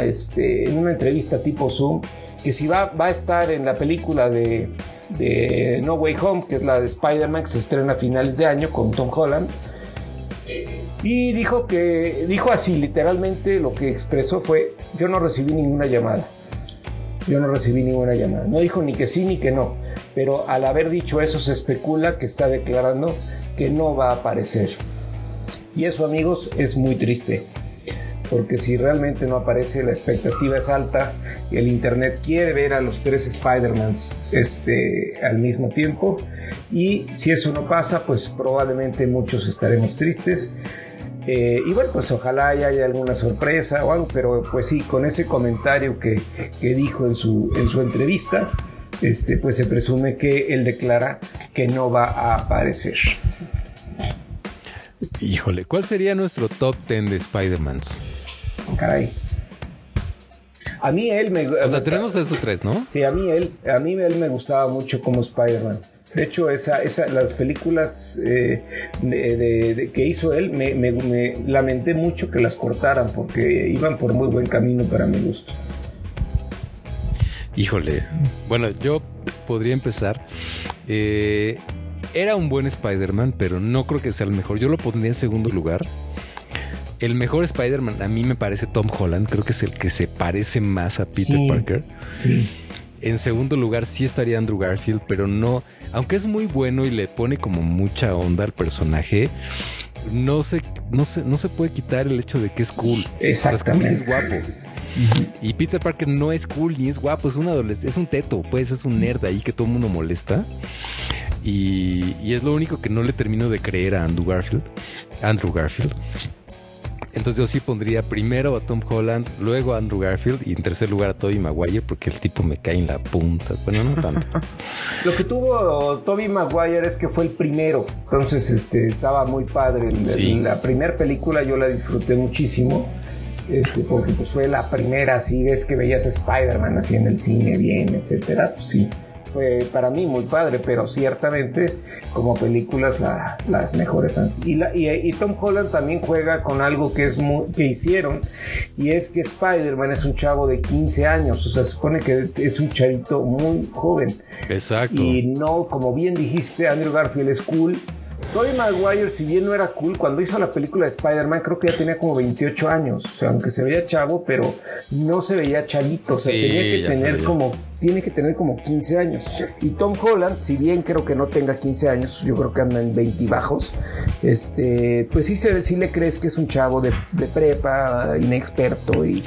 este, en una entrevista tipo Zoom que si va, va a estar en la película de, de No Way Home, que es la de Spider-Man, que se estrena a finales de año con Tom Holland y dijo que, dijo así, literalmente lo que expresó fue, yo no recibí ninguna llamada. Yo no recibí ninguna llamada. No dijo ni que sí ni que no. Pero al haber dicho eso se especula que está declarando que no va a aparecer. Y eso amigos es muy triste. Porque si realmente no aparece, la expectativa es alta. El Internet quiere ver a los tres Spider-Mans este, al mismo tiempo. Y si eso no pasa, pues probablemente muchos estaremos tristes. Eh, y bueno, pues ojalá haya alguna sorpresa o algo, pero pues sí, con ese comentario que, dijo en su, en su entrevista, este, pues se presume que él declara que no va a aparecer. Híjole, ¿cuál sería nuestro top 10 de Spider-Mans? Caray. A mí él me... O sea, tenemos estos tres, ¿no? Sí, a mí él, a mí él me gustaba mucho como Spider-Man. De hecho, esa, esa, las películas eh, de, que hizo él, me, me, lamenté mucho que las cortaran porque iban por muy buen camino para mi gusto. Híjole, bueno, yo podría empezar. Eh, era un buen Spider-Man, pero no creo que sea el mejor. Yo lo pondría en segundo lugar. El mejor Spider-Man a mí me parece Tom Holland. Creo que es el que se parece más a Peter Parker. Sí. En segundo lugar sí estaría Andrew Garfield, pero no, aunque es muy bueno y le pone como mucha onda al personaje, no se, no se, no se puede quitar el hecho de que es cool. Exactamente. Es guapo. Y Peter Parker no es cool ni es guapo, es un adolescente, es un teto, pues es un nerd ahí que todo el mundo molesta. Y, y, es lo único que no le termino de creer a Andrew Garfield. Andrew Garfield. Entonces yo sí pondría primero a Tom Holland, luego a Andrew Garfield y en tercer lugar a Tobey Maguire porque el tipo me cae en la punta. Bueno, no tanto. Lo que tuvo Tobey Maguire es que fue el primero. Entonces este, estaba muy padre. La primera película yo la disfruté muchísimo. Este, porque pues fue la primera, así ves que veías a Spider-Man así en el cine bien, etcétera, pues sí, fue para mí muy padre, pero ciertamente como películas las mejores han sido. Y, la, y, Tom Holland también juega con algo que, es que hicieron, y es que Spider-Man es un chavo de 15 años, o sea, se supone que es un chavito muy joven. Exacto. Y no, como bien dijiste, Andrew Garfield es cool Tobey Maguire, si bien no era cool, cuando hizo la película de Spider-Man, creo que ya tenía como 28 años. O sea, aunque se veía chavo, pero no se veía chavito. O sea, tenía que tener como, tiene que tener como 15 años. Y Tom Holland, si bien creo que no tenga 15 años, yo creo que anda en 20 bajos, este, pues sí, se, sí le crees que es un chavo de, de prepa, inexperto y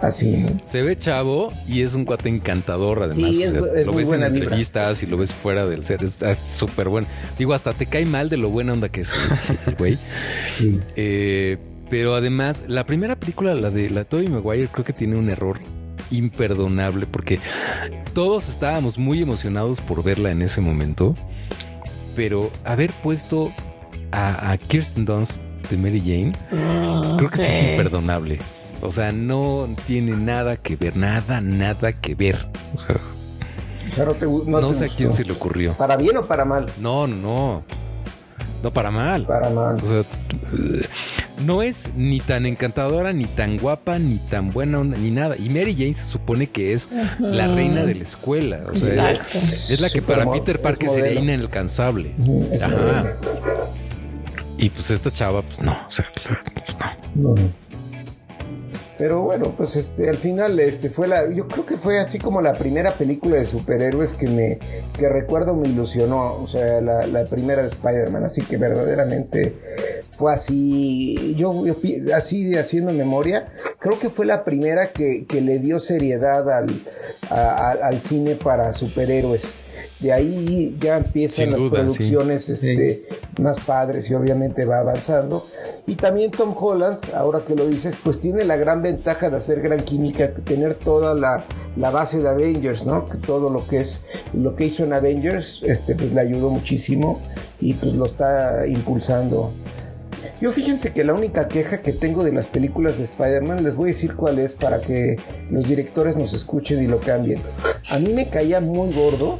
así. Se ve chavo y es un cuate encantador, además. Sí, es, lo ves en entrevistas y lo ves fuera del set. Es súper bueno. Digo, hasta te cae mal de lo buena onda que es güey. Eh, pero además, la primera película, la de la Tobey Maguire, creo que tiene un error imperdonable porque todos estábamos muy emocionados por verla en ese momento. Pero haber puesto a, Kirsten Dunst de Mary Jane, creo que sí es imperdonable. O sea, no tiene nada que ver, nada, nada que ver. O sea, O sea, no te, no no, te sé a quién se le ocurrió. ¿Para bien o para mal? No, no, no. No para mal. Para mal. O sea, no es ni tan encantadora, ni tan guapa, ni tan buena onda, ni nada. Y Mary Jane se supone que es la reina de la escuela. O sea, es, es la que para Peter Parker sería inalcanzable. Ajá. modelo. Y pues esta chava, pues no, o sea, pues no. No. Pero bueno, pues este, al final, este, fue la, yo creo que fue así como la primera película de superhéroes que me, que recuerdo me ilusionó, o sea, la, la primera de Spider-Man, así que verdaderamente fue así, yo, yo así haciendo memoria, creo que fue la primera que, que le dio seriedad al, al cine para superhéroes. De ahí ya empiezan Sin las duda, sí. producciones este, más padres y obviamente va avanzando. Y también Tom Holland, ahora que lo dices, pues tiene la gran ventaja de hacer gran química, tener toda la, la base de Avengers, ¿no? Que todo lo que es lo que hizo en Avengers, este, pues le ayudó muchísimo y pues lo está impulsando. Yo fíjense que la única queja que tengo de las películas de Spider-Man, les voy a decir cuál es para que los directores nos escuchen y lo cambien. A mí me caía muy gordo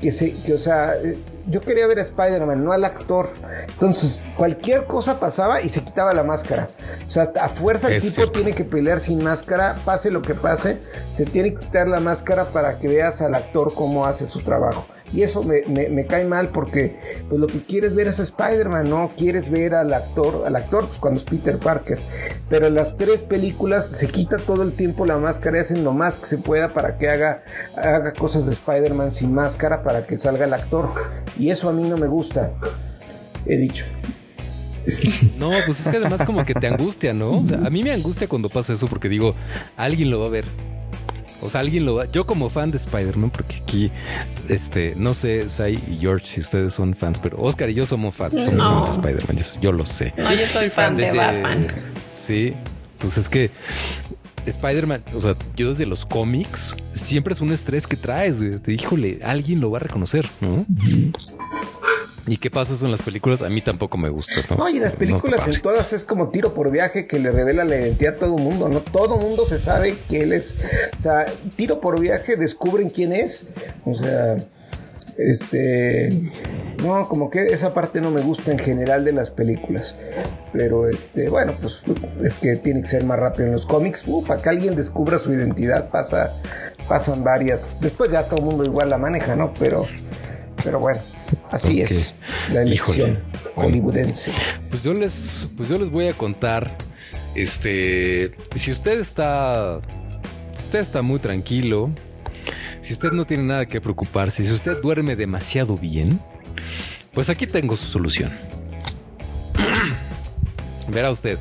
que se, que, o sea, eh, yo quería ver a Spider-Man, no al actor. Entonces, cualquier cosa pasaba y se quitaba la máscara. O sea, a fuerza el Es tipo cierto. tiene que pelear sin máscara, pase lo que pase, se tiene que quitar la máscara para que veas al actor cómo hace su trabajo. Y eso me, me- cae mal porque pues lo que quieres ver es Spider-Man, no quieres ver al actor, al actor pues cuando es Peter Parker. Pero en las tres películas se quita todo el tiempo la máscara y hacen lo más que se pueda para que haga, haga cosas de Spider-Man sin máscara para que salga el actor. Y eso a mí no me gusta, he dicho. No, pues es que además como que te angustia, ¿no? A mí me angustia cuando pasa eso porque digo, alguien lo va a ver. O sea, alguien lo va. Yo como fan de Spider-Man, porque aquí, este, no sé, Sai y George, si ustedes son fans, pero Oscar y yo somos fans, somos No. fans de Spider-Man, eso yo lo sé. No, yo soy fan de Desde- Batman. Sí, pues es que Spider-Man, o sea, yo desde los cómics, siempre es un estrés que traes. De, de, híjole, alguien lo va a reconocer, ¿no? ¿Y qué pasa eso en las películas? A mí tampoco me gusta, ¿no? No, y en las películas en todas es como tiro por viaje que le revela la identidad a todo el mundo, ¿no? Todo el mundo se sabe que él es. O sea, tiro por viaje descubren quién es. O sea, este. No, como que esa parte no me gusta en general de las películas. Pero este, bueno, pues es que tiene que ser más rápido en los cómics. Uh, para que alguien descubra su identidad pasa, pasan varias. Después ya todo el mundo igual la maneja, ¿no? Pero, pero bueno, así es la elección Híjole. hollywoodense. Pues yo les, pues yo les voy a contar, este, si usted está, si usted está muy tranquilo, si usted no tiene nada que preocuparse, si usted duerme demasiado bien, pues aquí tengo su solución. Verá usted,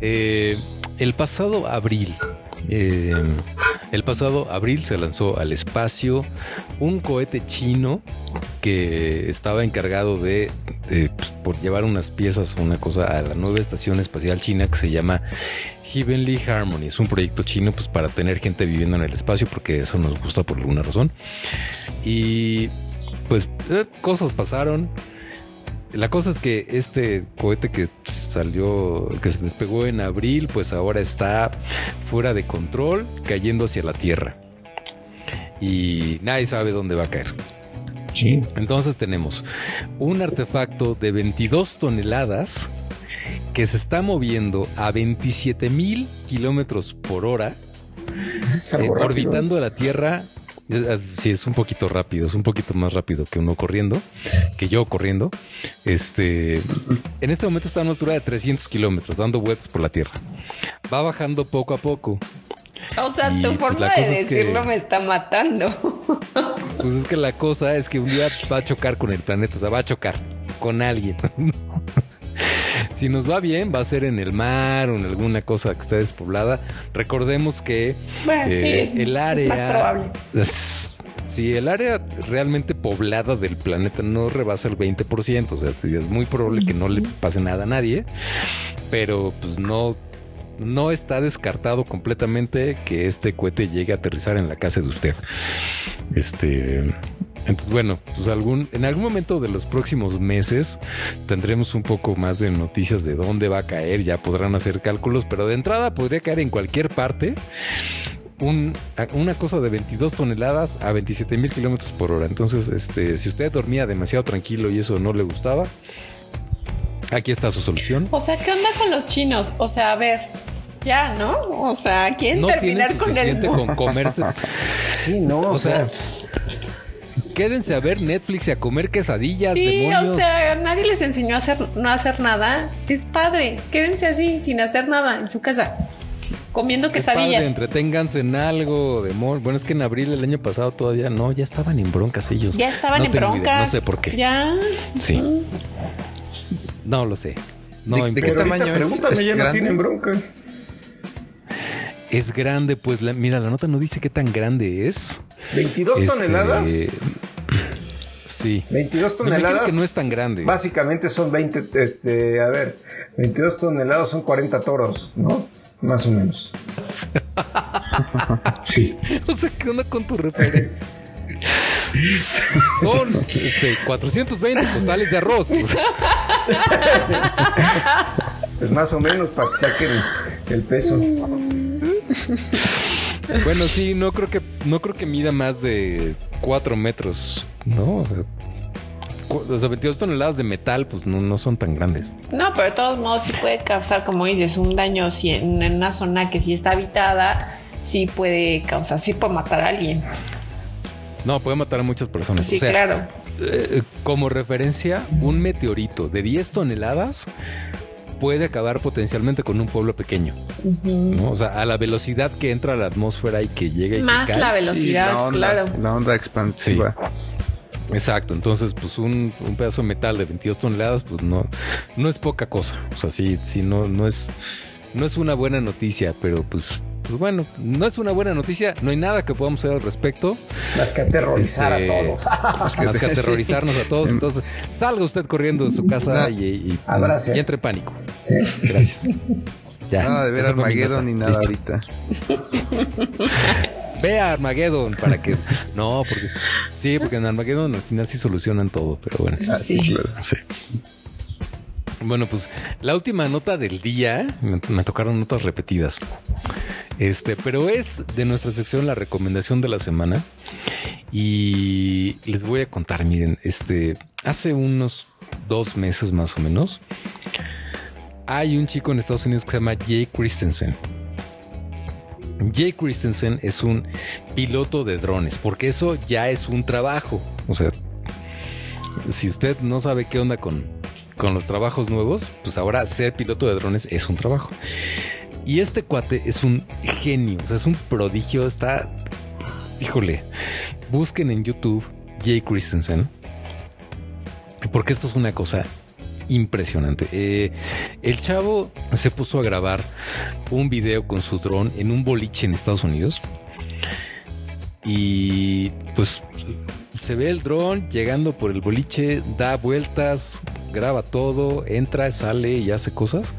eh, el pasado abril, eh, el pasado abril se lanzó al espacio un cohete chino que estaba encargado de, pues, por llevar unas piezas o una cosa a la nueva estación espacial china que se llama Heavenly Harmony. Es un proyecto chino pues para tener gente viviendo en el espacio porque eso nos gusta por alguna razón. Y pues eh, cosas pasaron. La cosa es que este cohete que salió, que se despegó en abril, pues ahora está fuera de control, cayendo hacia la Tierra. Y nadie sabe dónde va a caer. Sí. Entonces tenemos un artefacto de 22 toneladas que se está moviendo a 27 mil kilómetros por hora, eh, orbitando la Tierra. Sí, es un poquito rápido, es un poquito más rápido que uno corriendo, que yo corriendo. Este, en este momento está a una altura de 300 kilómetros, dando vueltas por la Tierra. Va bajando poco a poco. O sea, Y, tu pues, forma de es que- decirlo me está matando. Pues es que la cosa es que un día va a chocar con el planeta, o sea, va a chocar con alguien. si nos va bien, va a ser en el mar o en alguna cosa que esté despoblada. Recordemos que Bueno, sí, eh, es, el es área. más probable. es- Si el área realmente poblada del planeta no rebasa el 20%, o sea, es muy probable que no le pase nada a nadie, pero pues no, no está descartado completamente que este cohete llegue a aterrizar en la casa de usted. Este, Entonces, bueno, pues algún, en algún momento de los próximos meses tendremos un poco más de noticias de dónde va a caer, ya podrán hacer cálculos, pero de entrada podría caer en cualquier parte. una cosa de 22 toneladas a 27 mil kilómetros por hora. Entonces, este, si usted dormía demasiado tranquilo y eso no le gustaba, aquí está su solución. O sea, ¿qué onda con los chinos? O sea, a ver, ya, ¿no? O sea, ¿quién terminar con el con comerse? sí, no, o, sea quédense a ver Netflix y a comer quesadillas. Sí, o sea, nadie les enseñó a hacer, no hacer nada. Es padre. Quédense así, sin hacer nada, en su casa. Comiendo quesadillas. Padre, entreténganse en algo de mol. Bueno, es que en abril del año pasado todavía no, ya estaban en broncas ellos. Ya estaban en broncas. no sé por qué. Ya. Sí. No lo sé. No, ¿De, qué tamaño Pregúntame, ya no tienen bronca. Es grande, pues mira, la nota no dice qué tan grande es. 22 este, toneladas. Sí. 22 toneladas. que no es tan grande. Básicamente son 20, este, a ver, 22 toneladas son 40 toros, ¿no? Más o menos. sí. O sea, ¿qué onda con tu referencia? Son este, 420 postales de arroz. pues más o menos para que saquen el peso. Bueno, sí, no creo que no creo que mida más de 4 metros, ¿no? O sea, 22 toneladas de metal, pues no, son tan grandes. No, pero de todos modos sí puede causar, como dices, un daño si en, una zona que sí está habitada, sí puede causar, sí puede matar a alguien. No, puede matar a muchas personas. Sí, claro. Eh, como referencia, un meteorito de 10 toneladas puede acabar potencialmente con un pueblo pequeño. O sea, a la velocidad que entra a la atmósfera y que llega y Más la velocidad, claro. La onda expansiva. Exacto, entonces pues un, pedazo de metal de 22 toneladas pues no, no es poca cosa, o sea, sí, sí, no, no es, no es una buena noticia, pero pues pues bueno, no es una buena noticia, no hay nada que podamos hacer al respecto. Más que aterrorizar a este, todos. más que aterrorizarnos a todos. Entonces, salga usted corriendo de su casa y, y, y, entre pánico. Sí. Gracias. Ya. Nada de ver Armageddon ni nada ahorita. Vea Armageddon para que. No, porque. Sí, porque en Armageddon al final sí solucionan todo, pero bueno. Sí. Claro. sí. Bueno, pues la última nota del día, me, tocaron notas repetidas. Este, pero es de nuestra sección la recomendación de la semana. Y les voy a contar, miren, este, hace unos dos meses más o menos, hay un chico en Estados Unidos que se llama Jay Christensen. Jay Christensen es un piloto de drones, porque eso ya es un trabajo. O sea, si usted no sabe qué onda con con los trabajos nuevos, pues ahora ser piloto de drones es un trabajo. Y este cuate es un genio, es un prodigio, está, híjole, busquen en YouTube Jay Christensen, porque esto es una cosa impresionante. Eh, el chavo se puso a grabar un video con su dron en un boliche en Estados Unidos. Y pues se ve el dron llegando por el boliche, da vueltas, graba todo, entra, sale y hace cosas.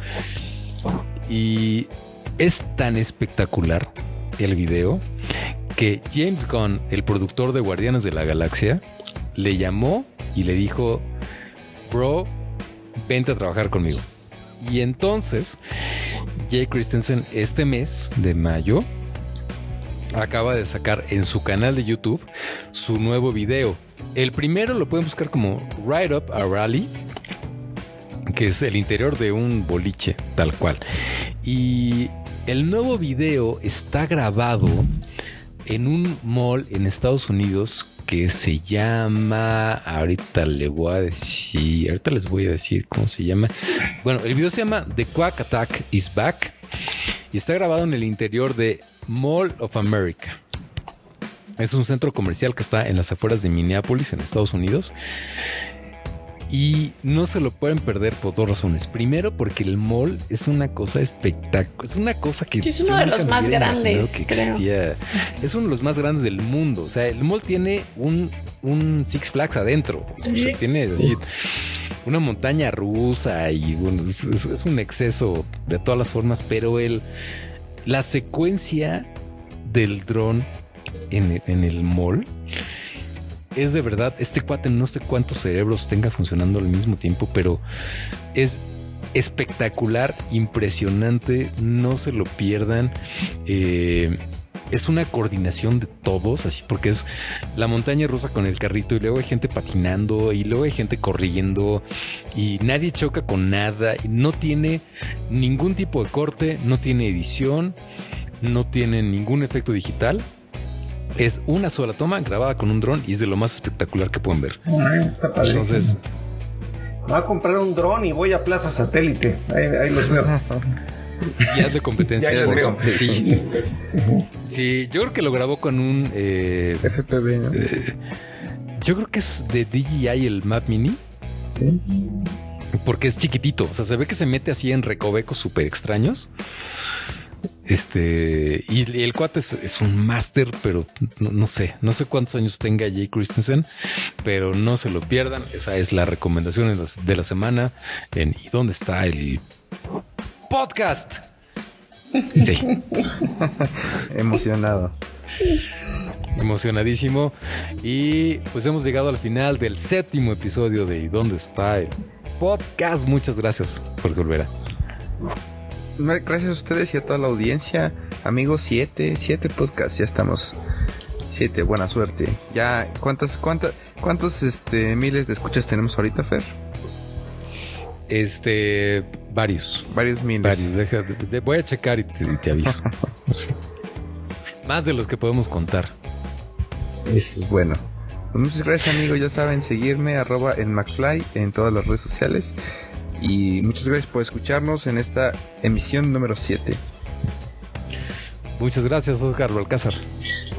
Y es tan espectacular el video que James Gunn, el productor de Guardianes de la Galaxia, le llamó y le dijo, bro, vente a trabajar conmigo. Y entonces, Jay Christensen este mes de mayo acaba de sacar en su canal de YouTube su nuevo video. El primero lo pueden buscar como Ride Up a Rally que es el interior de un boliche, tal cual. Y el nuevo video está grabado en un mall en Estados Unidos que se llama, ahorita le voy a decir, ahorita les voy a decir cómo se llama. Bueno, el video se llama The Quack Attack is Back y está grabado en el interior de Mall of America. Es un centro comercial que está en las afueras de Minneapolis, en Estados Unidos. Y no se lo pueden perder por dos razones. Primero, porque el mall es una cosa espectacular. Es una cosa que. es uno de los más grandes. Que existía. Es uno de los más grandes del mundo. O sea, el mall tiene un, un Six Flags adentro. O sea, tiene así una montaña rusa y es, un exceso de todas las formas. Pero el, la secuencia del dron en, el mall es de verdad, este cuate no sé cuántos cerebros tenga funcionando al mismo tiempo, pero es espectacular, impresionante, no se lo pierdan. Eh, es una coordinación de todos, así porque es la montaña rusa con el carrito y luego hay gente patinando y luego hay gente corriendo y nadie choca con nada y no tiene ningún tipo de corte, no tiene edición, no tiene ningún efecto digital. Es una sola toma grabada con un dron y es de lo más espectacular que pueden ver. está Entonces, voy a comprar un dron y voy a Plaza Satélite. Ahí, los veo. Ya es de competencia. sí. sí, yo creo que lo grabó con un eh, FPV, ¿no? Eh, yo creo que es de DJI el Map Mini. Porque es chiquitito. O sea, se ve que se mete así en recovecos súper extraños. Este, y, el cuate es, un máster, pero no, sé, no sé cuántos años tenga Jay Christensen, pero no se lo pierdan. Esa es la recomendación de la semana en ¿Y dónde está el podcast? Sí. Emocionado. Emocionadísimo. Y pues hemos llegado al final del séptimo episodio de ¿Y dónde está el podcast? Muchas gracias por volver. Gracias a ustedes y a toda la audiencia. Amigos, siete, siete podcasts, ya estamos. Siete, buena suerte. Ya, ¿cuántas, cuántas, cuántos este, miles de escuchas tenemos ahorita, Fer? Este, varios. Varios miles. Varios. voy a checar y te, aviso. Más de los que podemos contar. Eso es bueno. Pues muchas gracias, amigos. Ya saben, seguirme, arroba en McFly en todas las redes sociales. Y muchas gracias por escucharnos en esta emisión número 7. Muchas gracias, Oscar Balcázar.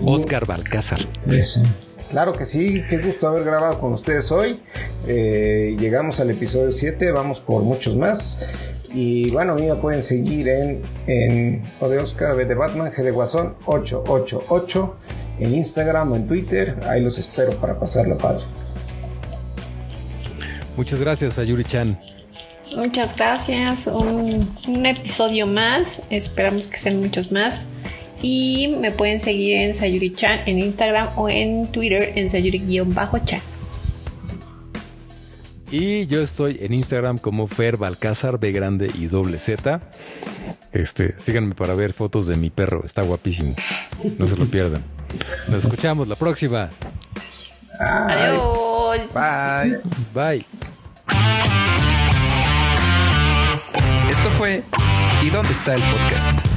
Oscar Balcázar. Claro que sí, qué gusto haber grabado con ustedes hoy. Eh, llegamos al episodio 7, vamos por muchos más. Y bueno, a mí me pueden seguir en, en O de Oscar, B de Batman, G de Guasón 888 en Instagram o en Twitter. Ahí los espero para pasarlo padre. Muchas gracias a Yuri Chan. Muchas gracias. Un, episodio más. Esperamos que sean muchos más. Y me pueden seguir en Sayuri-chan en Instagram o en Twitter en Sayuri-chan. Y yo estoy en Instagram como Fer Balcázar, B grande y doble Z. Este, síganme para ver fotos de mi perro, está guapísimo. No se lo pierdan. Nos escuchamos la próxima. Adiós. Bye. Bye. Esto fue ¿Y dónde está el podcast?